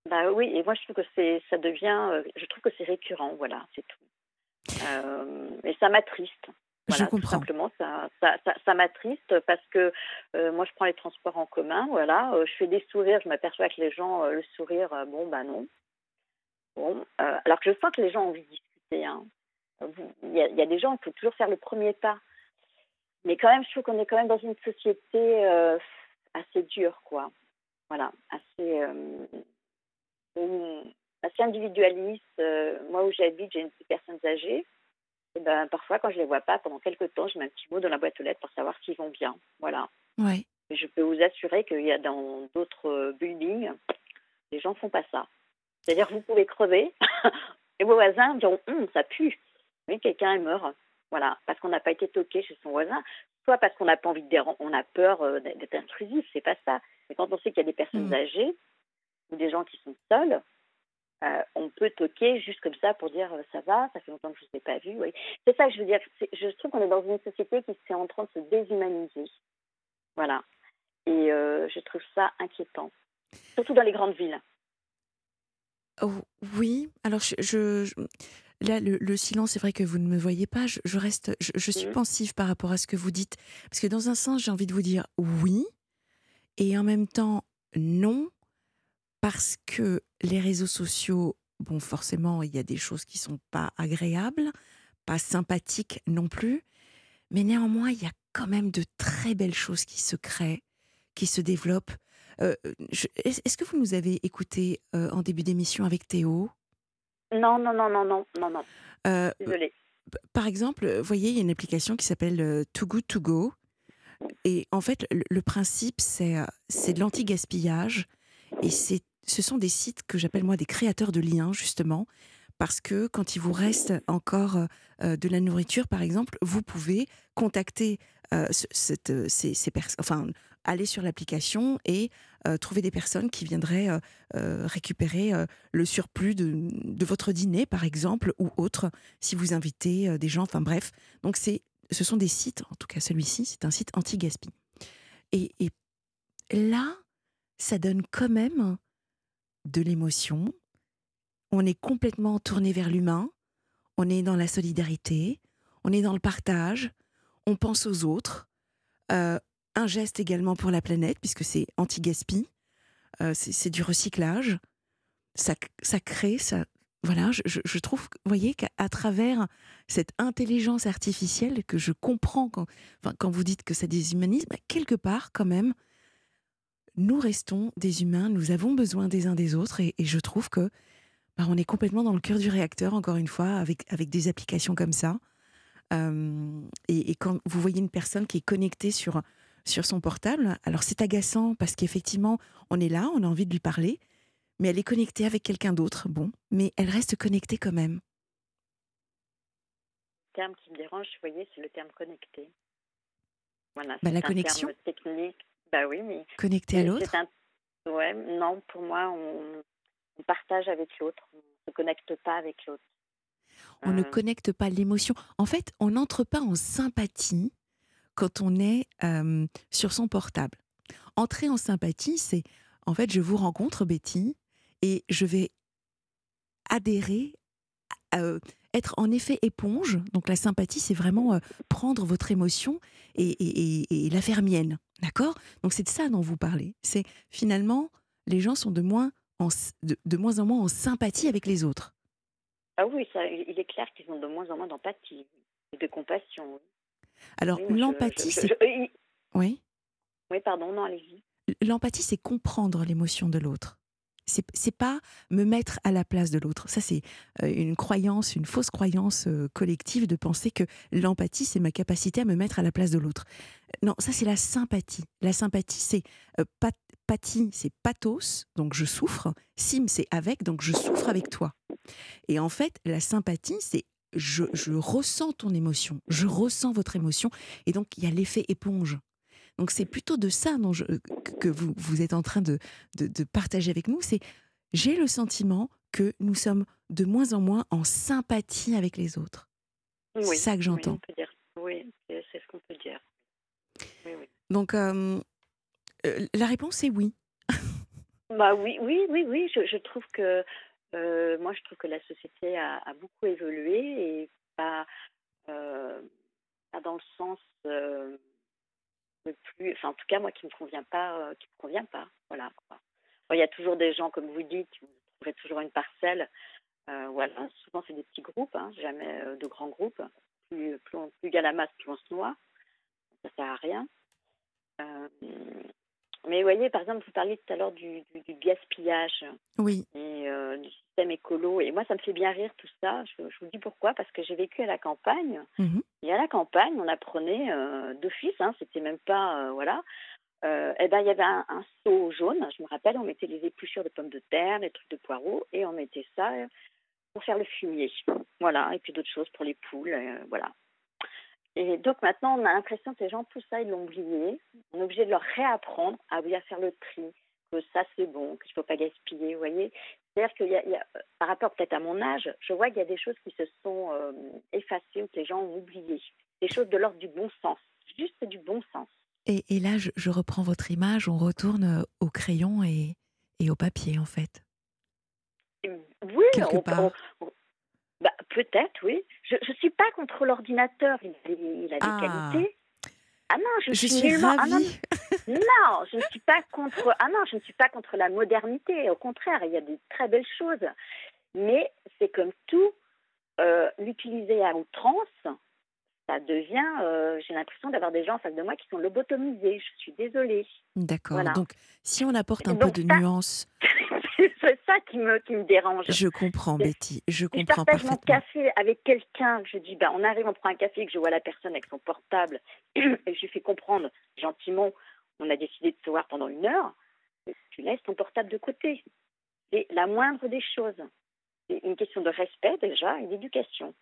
Bah oui, et moi je trouve que c'est ça devient, euh, je trouve que c'est récurrent, voilà, c'est tout. Euh, et ça m'attriste. Voilà, je tout comprends. simplement, ça, ça, ça, ça m'attriste parce que euh, moi, je prends les transports en commun, voilà, je fais des sourires, je m'aperçois que les gens, le sourire, bon, bah non. Bon, alors que je sens que les gens ont envie de Il y, a, il y a des gens, il faut toujours faire le premier pas. Mais quand même, je trouve qu'on est quand même dans une société euh, assez dure, quoi. Voilà, assez, euh, assez individualiste. Euh, moi, où j'habite, j'ai une des personnes âgées. Et ben, parfois, quand je les vois pas, pendant quelques temps, je mets un petit mot dans la boîte aux lettres pour savoir s'ils vont bien. Voilà. Et je peux vous assurer qu'il y a dans d'autres buildings, les gens font pas ça. C'est-à-dire, vous pouvez crever et vos voisins diront Hum, ça pue. Oui, quelqu'un est mort. Voilà, parce qu'on n'a pas été toqué chez son voisin, soit parce qu'on n'a pas envie de déran- on a peur euh, d'être intrusif, c'est pas ça. Mais quand on sait qu'il y a des personnes Mm. âgées ou des gens qui sont seuls, euh, on peut toquer juste comme ça pour dire euh, ça va, ça fait longtemps que je ne vous ai pas vu. Oui. C'est ça que je veux dire. Je trouve qu'on est dans une société qui est en train de se déshumaniser. Voilà. Et je trouve ça inquiétant, surtout dans les grandes villes. Oh, oui, alors je, là, le, silence, c'est vrai que vous ne me voyez pas. Je, reste, je, suis mmh. pensive par rapport à ce que vous dites, parce que dans un sens, j'ai envie de vous dire oui, et en même temps non, parce que les réseaux sociaux, bon, forcément, il y a des choses qui sont pas agréables, pas sympathiques non plus, mais néanmoins, il y a quand même de très belles choses qui se créent, qui se développent. Euh, est-ce que vous nous avez écouté euh, en début d'émission avec Théo? Non, non, non, non, non, non, non. Euh, Désolée. Par exemple, vous voyez, il y a une application qui s'appelle Too Good To Go. Et en fait, le, principe, c'est de l'anti-gaspillage. Et ce sont des sites que j'appelle moi des créateurs de liens, justement, parce que quand il vous reste encore de la nourriture, par exemple, vous pouvez contacter personnes, enfin, aller sur l'application et trouver des personnes qui viendraient récupérer le surplus de, de, votre dîner, par exemple, ou autre, si vous invitez des gens, enfin bref. Donc, c'est, ce sont des sites, en tout cas celui-ci, c'est un site anti-gaspi. Et, et là, ça donne quand même de l'émotion. On est complètement tourné vers l'humain. On est dans la solidarité. On est dans le partage. On pense aux autres. Euh, un geste également pour la planète, puisque c'est anti-gaspi, euh, c'est du recyclage. Ça, ça crée, ça. Voilà, je, trouve, vous voyez, qu'à travers cette intelligence artificielle que je comprends quand, quand vous dites que ça déshumanise, bah, quelque part, quand même, nous restons des humains, nous avons besoin des uns des autres, et, je trouve que bah, on est complètement dans le cœur du réacteur, encore une fois, avec, avec des applications comme ça. Euh, et, et, quand vous voyez une personne qui est connectée sur sur son portable. Alors c'est agaçant parce qu'effectivement, on est là, on a envie de lui parler, mais elle est connectée avec quelqu'un d'autre, bon, mais elle reste connectée quand même. Le terme qui me dérange, vous voyez, c'est le terme connecté. Voilà, bah, la connexion. technique. Bah oui, mais. Connecté à l'autre Ouais, non, pour moi, on, partage avec l'autre, on ne se connecte pas avec l'autre. On ne euh. connecte pas l'émotion. En fait, on n'entre pas en sympathie quand on est sur son portable. Entrer en sympathie, c'est en fait, je vous rencontre, Betty, et je vais adhérer, être en effet éponge. Donc la sympathie, c'est vraiment prendre votre émotion et, la faire mienne. D'accord? Donc c'est de ça dont vous parlez. C'est finalement, les gens sont de moins en, de, moins, en moins en sympathie avec les autres. Ah oui, ça, il est clair qu'ils ont de moins en moins d'empathie et de compassion. Alors, l'empathie, c'est. Oui. Oui, pardon, non, allez-y. L'empathie, c'est comprendre l'émotion de l'autre. C'est, c'est pas me mettre à la place de l'autre. Ça, c'est euh, une croyance, une fausse croyance euh, collective de penser que l'empathie, c'est ma capacité à me mettre à la place de l'autre. Non, ça, c'est la sympathie. La sympathie, c'est euh, pathie, c'est pathos, donc je souffre. Sim, c'est avec, donc je souffre avec toi. Et en fait, la sympathie, c'est je, ressens ton émotion, je ressens votre émotion, et donc il y a l'effet éponge. Donc c'est plutôt de ça dont que vous, vous êtes en train de, de, partager avec nous, c'est j'ai le sentiment que nous sommes de moins en moins en sympathie avec les autres. c'est ça que j'entends. Oui, c'est ce qu'on peut dire. Donc euh, euh, la réponse est oui. bah oui, oui, oui, oui. je trouve que euh, moi, je trouve que la société a, beaucoup évolué et pas, euh, dans le sens euh, le plus, enfin en tout cas moi qui me convient pas, qui me convient pas. Voilà. il y a toujours des gens comme vous dites, vous trouverez toujours une parcelle. voilà, souvent c'est des petits groupes, hein, jamais de grands groupes. Plus, plus, plus il y a la masse, plus on se noie. Ça sert à rien. Mais vous voyez, par exemple, vous parliez tout à l'heure du, du, gaspillage oui. et euh, du système écolo. Et moi, ça me fait bien rire tout ça. Je, vous dis pourquoi. Parce que j'ai vécu à la campagne. Mhm. Et à la campagne, on apprenait euh, d'office, hein, c'était même pas. Euh, voilà. Et eh ben, il y avait un, seau jaune. Je me rappelle, on mettait les épluchures de pommes de terre, les trucs de poireaux, et on mettait ça pour faire le fumier. Voilà. Et puis d'autres choses pour les poules. voilà. Et donc maintenant, on a l'impression que les gens, tout ça, ils l'ont oublié. On est obligé de leur réapprendre à bien faire le tri, que ça c'est bon, qu'il ne faut pas gaspiller, vous voyez. C'est-à-dire qu'il y, a, par rapport peut-être à mon âge, je vois qu'il y a des choses qui se sont euh, effacées ou que les gens ont oublié. Des choses de l'ordre du bon sens, juste du bon sens. Et, et là, je, je reprends votre image, on retourne euh, au crayon et, et au papier, en fait. Oui, Quelque on- part. on- peut-être, oui. Je ne suis pas contre l'ordinateur, il, a des- il a des Ah. qualités. Ah non, je, Je suis suis. Ah non, je ne suis pas contre. Ah non, je ne suis pas contre la modernité. Au contraire, il y a des très belles choses. Mais c'est comme tout, euh, l'utiliser à outrance, ça devient. euh, J'ai l'impression d'avoir des gens en face de moi qui sont lobotomisés. Je suis désolée. D'accord. Voilà. Donc, si on apporte un Donc peu de ça- nuance, c'est ça qui me, qui me dérange. je comprends, Betty, je Si je comprends partage mon café avec quelqu'un, que je dis, bah, on arrive, on prend un café, que je vois la personne avec son portable, et je lui fais comprendre gentiment, on a décidé de se voir pendant une heure, tu laisses ton portable de côté. C'est la moindre des choses. C'est une question de respect déjà et d'éducation.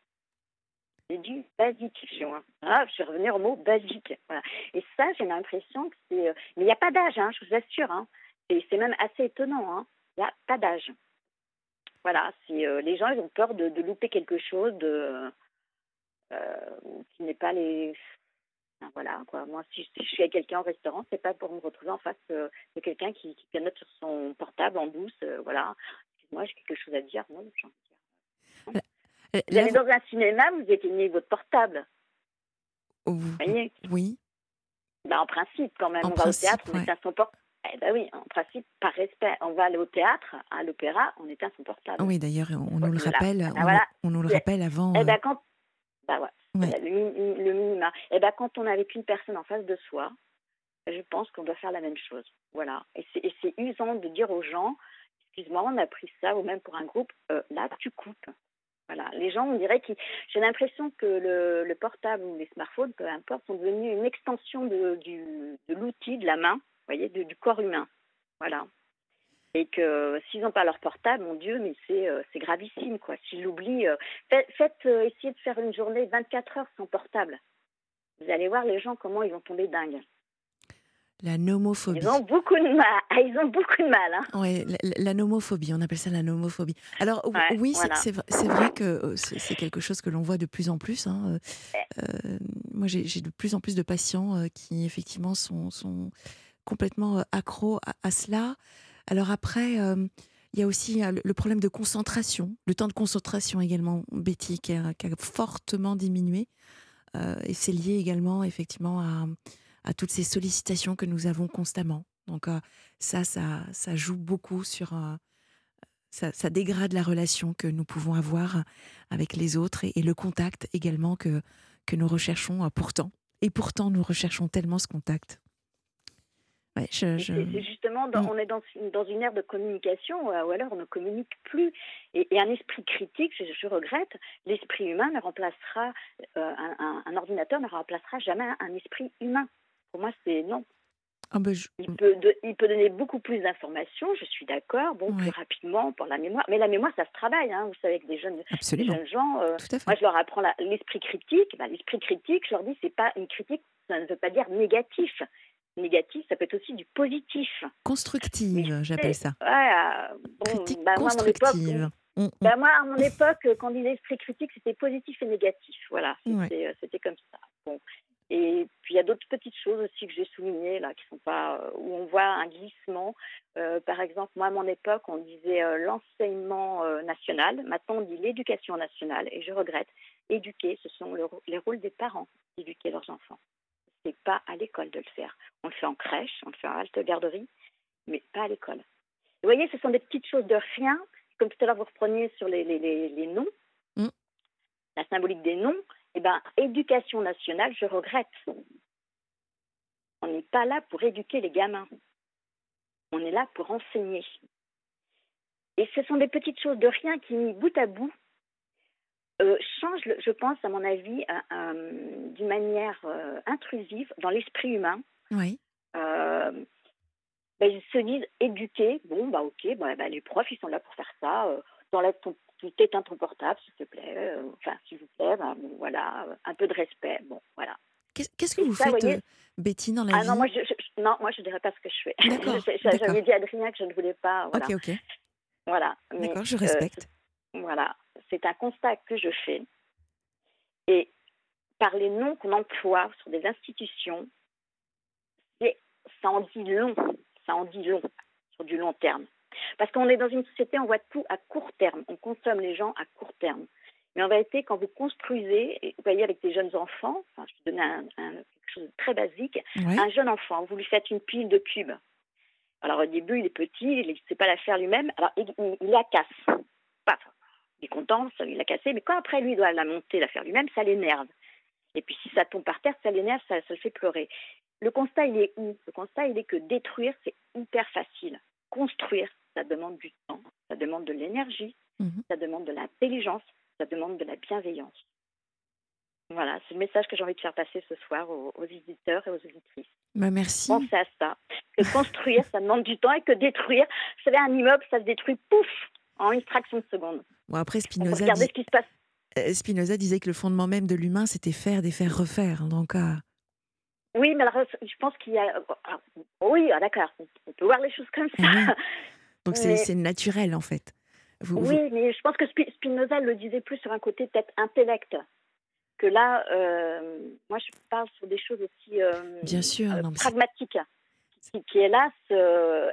C'est du basique. Je suis, ah, je suis revenue au mot basique. Voilà. Et ça, j'ai l'impression que c'est. euh, Mais il n'y a pas d'âge, hein, je vous assure. Hein. Et c'est même assez étonnant. hein. Il n'y a pas d'âge. Voilà, c'est euh, les gens ils ont peur de, de louper quelque chose de euh, qui n'est pas les Enfin, voilà quoi. Moi, si, si je suis avec quelqu'un au restaurant, c'est pas pour me retrouver en face euh, de quelqu'un qui, qui pianote sur son portable en douce. voilà. Excuse-moi, j'ai quelque chose à dire. Non, j'ai envie de dire. Vous allez dans un cinéma, vous éteignez votre portable. vous- Vous voyez? Oui, ben, En principe, quand même, En on principe, va au théâtre, on ouais. éteint son portable. Eh ben oui, en principe, par respect, on va aller au théâtre, à l'opéra, on éteint son portable. oui. D'ailleurs, on nous le rappelle, Ah, on, voilà. on nous le rappelle avant. Eh euh, ben quand, bah ouais, Ouais. le, mi- le minima. Eh ben quand on est avec une personne en face de soi, je pense qu'on doit faire la même chose. Voilà. Et c'est, usant de dire aux gens, excuse-moi, on a pris ça, ou même pour un groupe, euh, là tu coupes. Voilà. Les gens, on dirait qu'ils, j'ai l'impression que le, le portable ou les smartphones, peu importe, sont devenus une extension de, l'outil, de la main, voyez, du corps humain. Voilà. Et que s'ils n'ont pas leur portable, mon Dieu, mais c'est euh, gravissime, quoi. S'ils l'oublient, euh, faites, faites, euh, essayez de faire une journée 24 heures sans portable. Vous allez voir les gens comment ils vont tomber dingues. la nomophobie. Ils ont beaucoup de mal. Ah, ils ont beaucoup de mal. Hein. Ouais, la, nomophobie, on appelle ça la nomophobie. Alors Ouais, oui, c'est- voilà. c'est vrai, que euh, c'est quelque chose que l'on voit de plus en plus. hein, euh, euh, moi, j'ai de plus en plus de patients euh, qui effectivement sont, sont complètement euh, accros à, cela. Alors après, euh, il y a aussi euh, le- problème de concentration, le temps de concentration également, Betty, qui a, fortement diminué. Et c'est lié également effectivement à, toutes ces sollicitations que nous avons constamment. Donc ça, ça, ça joue beaucoup sur... ça, ça dégrade la relation que nous pouvons avoir avec les autres et, le contact également que, que nous recherchons pourtant. Et pourtant, nous recherchons tellement ce contact. Ouais, je, Et je- C'est justement, dans- Mm. on est dans, une- dans une ère de communication, euh, ou alors on ne communique plus. Et, et un esprit critique, je, je regrette, l'esprit humain ne remplacera, euh, un, ordinateur ne remplacera jamais un, un esprit humain. Pour moi, c'est non. Ah ben, je- Il peut, de- il peut donner beaucoup plus d'informations, je suis d'accord, bon, Ouais. plus rapidement pour la mémoire. Mais la mémoire, ça se travaille, hein, vous savez, avec des jeunes, des jeunes gens. euh, moi, je leur apprends l'esprit critique. Ben, l'esprit critique, je leur dis, c'est pas une critique, ça ne veut pas dire négatif. Négatif, ça peut être aussi du positif. Constructive, j'appelle ça. Euh, bon, Critique bah, moi, à mon époque, constructive. Bah, moi, à mon époque, euh, quand on disait esprit critique, c'était positif et négatif. Voilà, c'était Ouais. euh, comme ça. Bon. Et puis il y a d'autres petites choses aussi que j'ai soulignées là, qui sont pas euh, où on voit un glissement. Euh, par exemple, moi à mon époque, on disait euh, l'enseignement euh, national. Maintenant, on dit l'éducation nationale. Et je regrette. Éduquer, ce sont le les rôles des parents d'éduquer leurs enfants. C'est pas à l'école de le faire. On le fait en crèche, on le fait en halte garderie, mais pas à l'école. Vous voyez, ce sont des petites choses de rien. Comme tout à l'heure, vous repreniez sur les, les, les, les noms, Mm. la symbolique des noms. Eh ben, éducation nationale, je regrette. On n'est pas là pour éduquer les gamins. On est là pour enseigner. Et ce sont des petites choses de rien qui, bout à bout, euh, changent, le- je pense, à mon avis, euh, euh, d'une manière intrusive dans l'esprit humain. Oui, ben, ils se disent éduqués. Bon, bah ok, bah, bah, les profs, ils sont là pour faire ça. Euh, t'enlèves ton, tu t'éteins ton portable, s'il te plaît. Enfin, s'il vous plaît, bon, voilà, un peu de respect. Bon, voilà. Qu'est- qu'est-ce que vous ça, faites, voyez- Betty, dans la Ah vie non, moi, je, je- non, moi, je dirais pas ce que je fais. J'avais dit à Adrien que je ne voulais pas. Voilà. Ok, ok, voilà. D'accord, je euh, respecte. Voilà, c'est un constat que je fais. Et par les noms qu'on emploie sur des institutions, ça en dit long, ça en dit long sur du long terme. Parce qu'on est dans une société, on voit tout à court terme, on consomme les gens à court terme. Mais en vérité, quand vous construisez, vous voyez avec des jeunes enfants, enfin, je vais donner un, quelque chose de très basique, un jeune enfant, vous lui faites une pile de cubes. Alors au début, il est petit, il ne sait pas la faire lui-même, alors il, la casse. Paf, il est content, ça lui l'a cassé, mais quand après lui doit la monter, la faire lui-même, ça l'énerve. Et puis si ça tombe par terre, ça l'énerve, ça, ça le fait pleurer. Le constat, il est où? Le constat, il est que détruire, c'est hyper facile. Construire, ça demande du temps, ça demande de l'énergie, mhm. ça demande de l'intelligence, ça demande de la bienveillance. Voilà, c'est le message que j'ai envie de faire passer ce soir aux, éditeurs et aux auditrices. Bah merci. Pensez à ça. Que construire, ça demande du temps et que détruire, vous savez, un immeuble, ça se détruit, pouf, en une fraction de seconde. Bon, après, Spinoza, dit... ce qui se passe. Euh, Spinoza disait que le fondement même de l'humain, c'était faire, défaire, refaire. Donc, euh, Oui, mais alors, je pense qu'il y a. Ah, oui, ah, d'accord, on peut voir les choses comme ça. Donc, c'est naturel, en fait oui, mais je pense que Spinoza le disait plus sur un côté peut-être intellect. Que là, euh, moi, je parle sur des choses aussi euh, Bien sûr, euh, pragmatiques, qui, qui, hélas,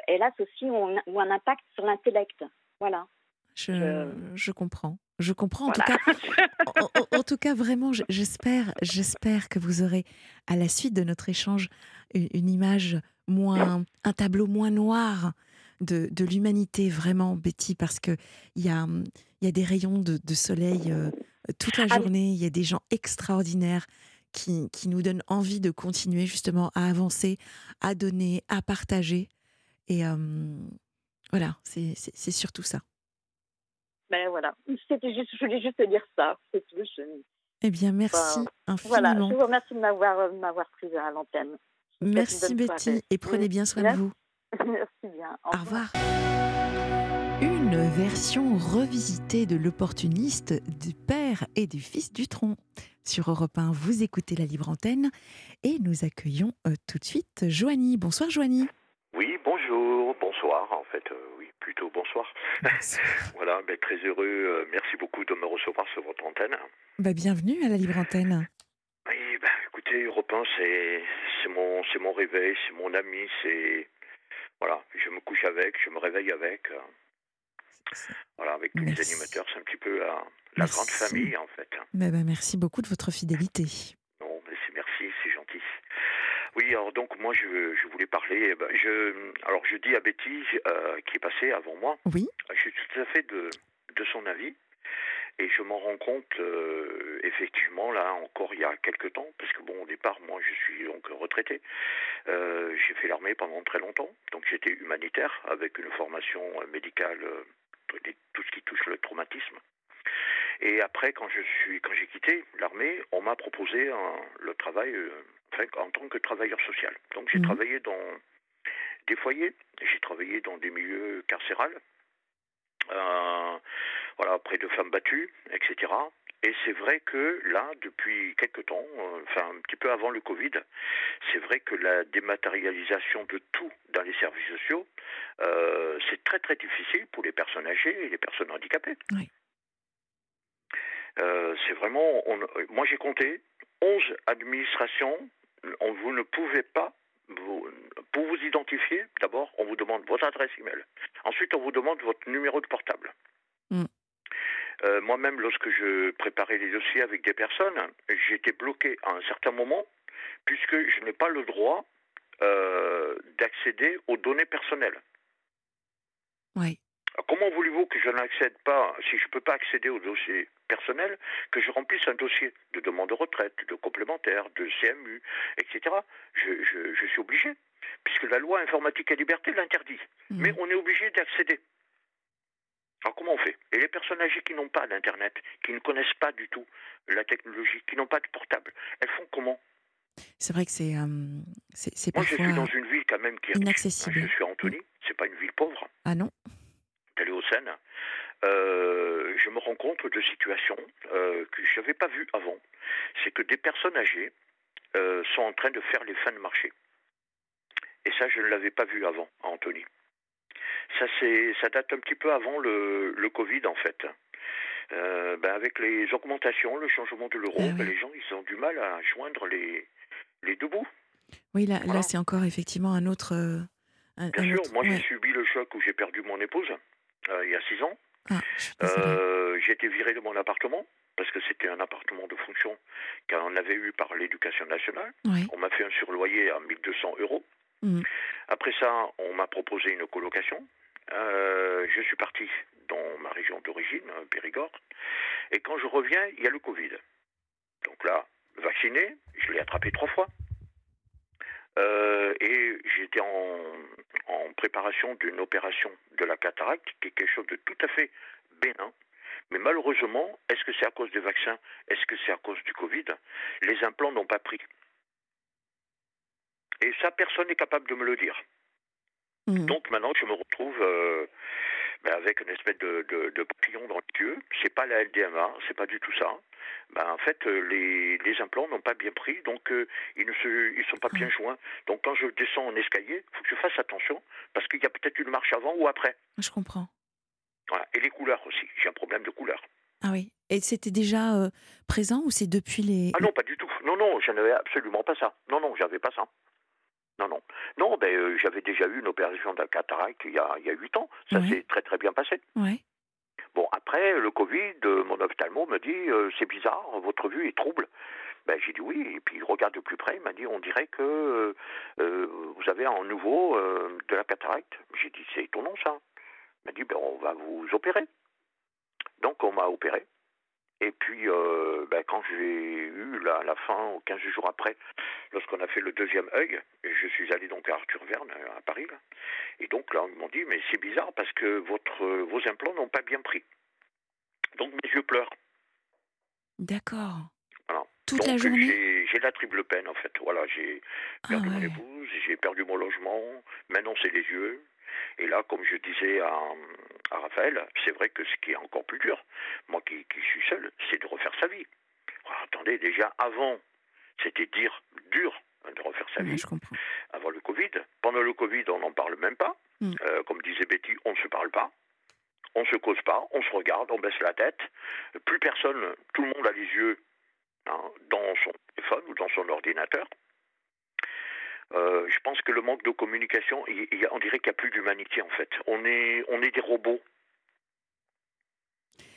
hélas aussi ont, un impact sur l'intellect. Voilà. Je, je, comprends. Je comprends. En, tout cas, en, tout cas, vraiment, j'espère, j'espère que vous aurez, à la suite de notre échange, une image moins, un tableau moins noir de, l'humanité, vraiment, Betty, parce qu'il y a, y a des rayons de, soleil euh, toute la ah journée, il y a des gens extraordinaires qui, qui, nous donnent envie de continuer justement à avancer, à donner, à partager. Et voilà, c'est surtout ça. Ben voilà, c'était juste, je voulais juste te dire ça. Eh bien, merci infiniment. Voilà, je vous remercie de m'avoir prise à l'antenne. Merci Betty et prenez bien soin de vous. Merci bien. Au revoir. Une version revisitée de l'opportuniste du père et du fils du tronc. Sur Europe 1, vous écoutez la libre antenne et nous accueillons euh, tout de suite Joanie. Bonsoir Joanie. Oui, bonjour, bonsoir en fait, euh, plutôt bonsoir. voilà, mais très heureux, euh, merci beaucoup de me recevoir sur votre antenne. Bah, bienvenue à la libre antenne. Oui, bah, écoutez, Europe 1, c'est mon, mon réveil, c'est mon ami, c'est voilà, je me couche avec, je me réveille avec. Euh, voilà, avec tous les animateurs, c'est un petit peu la, grande famille en fait. Ben, merci beaucoup de votre fidélité. Non, merci, c'est gentil. Oui, alors donc moi je, je voulais parler. Eh ben, je, alors je dis à Betty euh, qui est passée avant moi. Oui. Je suis tout à fait de, de son avis. Et je m'en rends compte euh, effectivement là encore il y a quelques temps, parce que bon au départ moi je suis donc retraité. Euh, j'ai fait l'armée pendant très longtemps, donc j'étais humanitaire avec une formation médicale, tout ce qui touche le traumatisme. Et après, quand je suis, quand j'ai quitté l'armée, on m'a proposé le travail, en tant que travailleur social. Donc j'ai mmh. travaillé dans des foyers, j'ai travaillé dans des milieux carcérales, euh, voilà, auprès de femmes battues, etc. Et c'est vrai que là, depuis quelque temps, euh, enfin un petit peu avant le Covid, c'est vrai que la dématérialisation de tout dans les services sociaux, euh, c'est très très difficile pour les personnes âgées et les personnes handicapées. Oui. C'est vraiment, moi j'ai compté 11 administrations, on, vous ne pouvez pas pour vous identifier, d'abord, on vous demande votre adresse email. Ensuite, on vous demande votre numéro de portable. Mm. Euh, moi-même, lorsque je préparais les dossiers avec des personnes, j'étais bloqué à un certain moment, puisque je n'ai pas le droit euh, d'accéder aux données personnelles. Oui. Comment voulez-vous que je n'accède pas, si je ne peux pas accéder aux dossiers personnels, que je remplisse un dossier de demande de retraite, de complémentaire, de CMU, etc. Je, je, suis obligé, puisque la loi informatique et liberté l'interdit. Mmh. Mais on est obligé d'accéder. Alors comment on fait? Et les personnes âgées qui n'ont pas d'Internet, qui ne connaissent pas du tout la technologie, qui n'ont pas de portable, elles font comment? C'est vrai que c'est euh, c'est Moi, je suis dans une ville quand même qui est inaccessible. Je suis à Antony, c'est pas une ville pauvre. Ah non d'aller au Seine, euh, je me rends compte de situations euh, que je n'avais pas vues avant. C'est que des personnes âgées euh, sont en train de faire les fins de marché. Et ça, je ne l'avais pas vu avant à Antony. Ça, ça date un petit peu avant le, le Covid, en fait. Ben avec les augmentations, le changement de l'euro, ah ben, les gens ils ont du mal à joindre les, les deux bouts. Oui, là, Voilà. là c'est encore effectivement un autre. un- Bien un sûr, autre- moi j'ai subi le choc où j'ai perdu mon épouse il y a six ans. Ah. Euh, j'ai été viré de mon appartement parce que c'était un appartement de fonction qu'on avait eu par l'éducation nationale. On m'a fait un surloyer à 1200 euros. Mhm. Après ça, on m'a proposé une colocation. Euh, je suis parti dans ma région d'origine, euh, Périgord. Et quand je reviens, il y a le Covid. Donc là, vacciné, je l'ai attrapé trois fois. Euh, et j'étais en, en préparation d'une opération de la cataracte, qui est quelque chose de tout à fait bénin. Mais malheureusement, est-ce que c'est à cause des vaccins Est-ce que c'est à cause du Covid? Les implants n'ont pas pris. Et ça, personne n'est capable de me le dire. Mhm. Donc maintenant, je me retrouve euh, ben, avec une espèce de, de, de papillon dans le queue. C'est pas la LDMA, c'est pas du tout ça. Ben, en fait, euh, les, les implants n'ont pas bien pris, donc euh, ils ne se, ils sont pas bien joints. Donc quand je descends en escalier, il faut que je fasse attention parce qu'il y a peut-être une marche avant ou après. Je comprends. Voilà. Et les couleurs aussi. J'ai un problème de couleur. Ah oui. Et c'était déjà euh, présent ou c'est depuis les. Ah non, pas du tout. Non, non, je n'avais absolument pas ça. Non, non, j'avais pas ça. Non, non. Non, ben, euh, j'avais déjà eu une opération de la cataracte il y a, il y a 8 ans. Ça s'est très très bien passé. Ouais. Bon, après, le Covid, euh, mon ophtalmo me dit euh, c'est bizarre, votre vue est trouble. Ben, j'ai dit oui, et puis il regarde de plus près, il m'a dit on dirait que vous avez un nouveau de la cataracte. J'ai dit c'est étonnant ça. Il m'a dit ben, on va vous opérer. Donc on m'a opéré. Et puis, euh, ben, quand j'ai eu la, la fin, 15 jours après, lorsqu'on a fait le deuxième œil, je suis allé donc à Arthur Verne, à Paris, là. et donc là, ils m'ont dit, mais c'est bizarre parce que votre, vos implants n'ont pas bien pris. Donc mes yeux pleurent. D'accord. Voilà. Toute donc la journée j'ai- la triple peine, en fait. Voilà, j'ai Ah perdu mon ouais. épouse, j'ai perdu mon logement, maintenant c'est les yeux. Et là, comme je disais à, à Raphaël, c'est vrai que ce qui est encore plus dur, moi qui, qui suis seul, c'est de refaire sa vie. Alors, attendez, déjà avant, c'était dire dur hein, de refaire sa vie, je comprends. avant le Covid. Pendant le Covid, on n'en parle même pas. Mm. Euh, comme disait Betty, on ne se parle pas. On se cause pas, on se regarde, on baisse la tête. Plus personne, tout le monde a les yeux hein, dans son téléphone ou dans son ordinateur. Euh, je pense que le manque de communication, il- il on dirait qu'il n'y a plus d'humanité en fait. On est, on est des robots.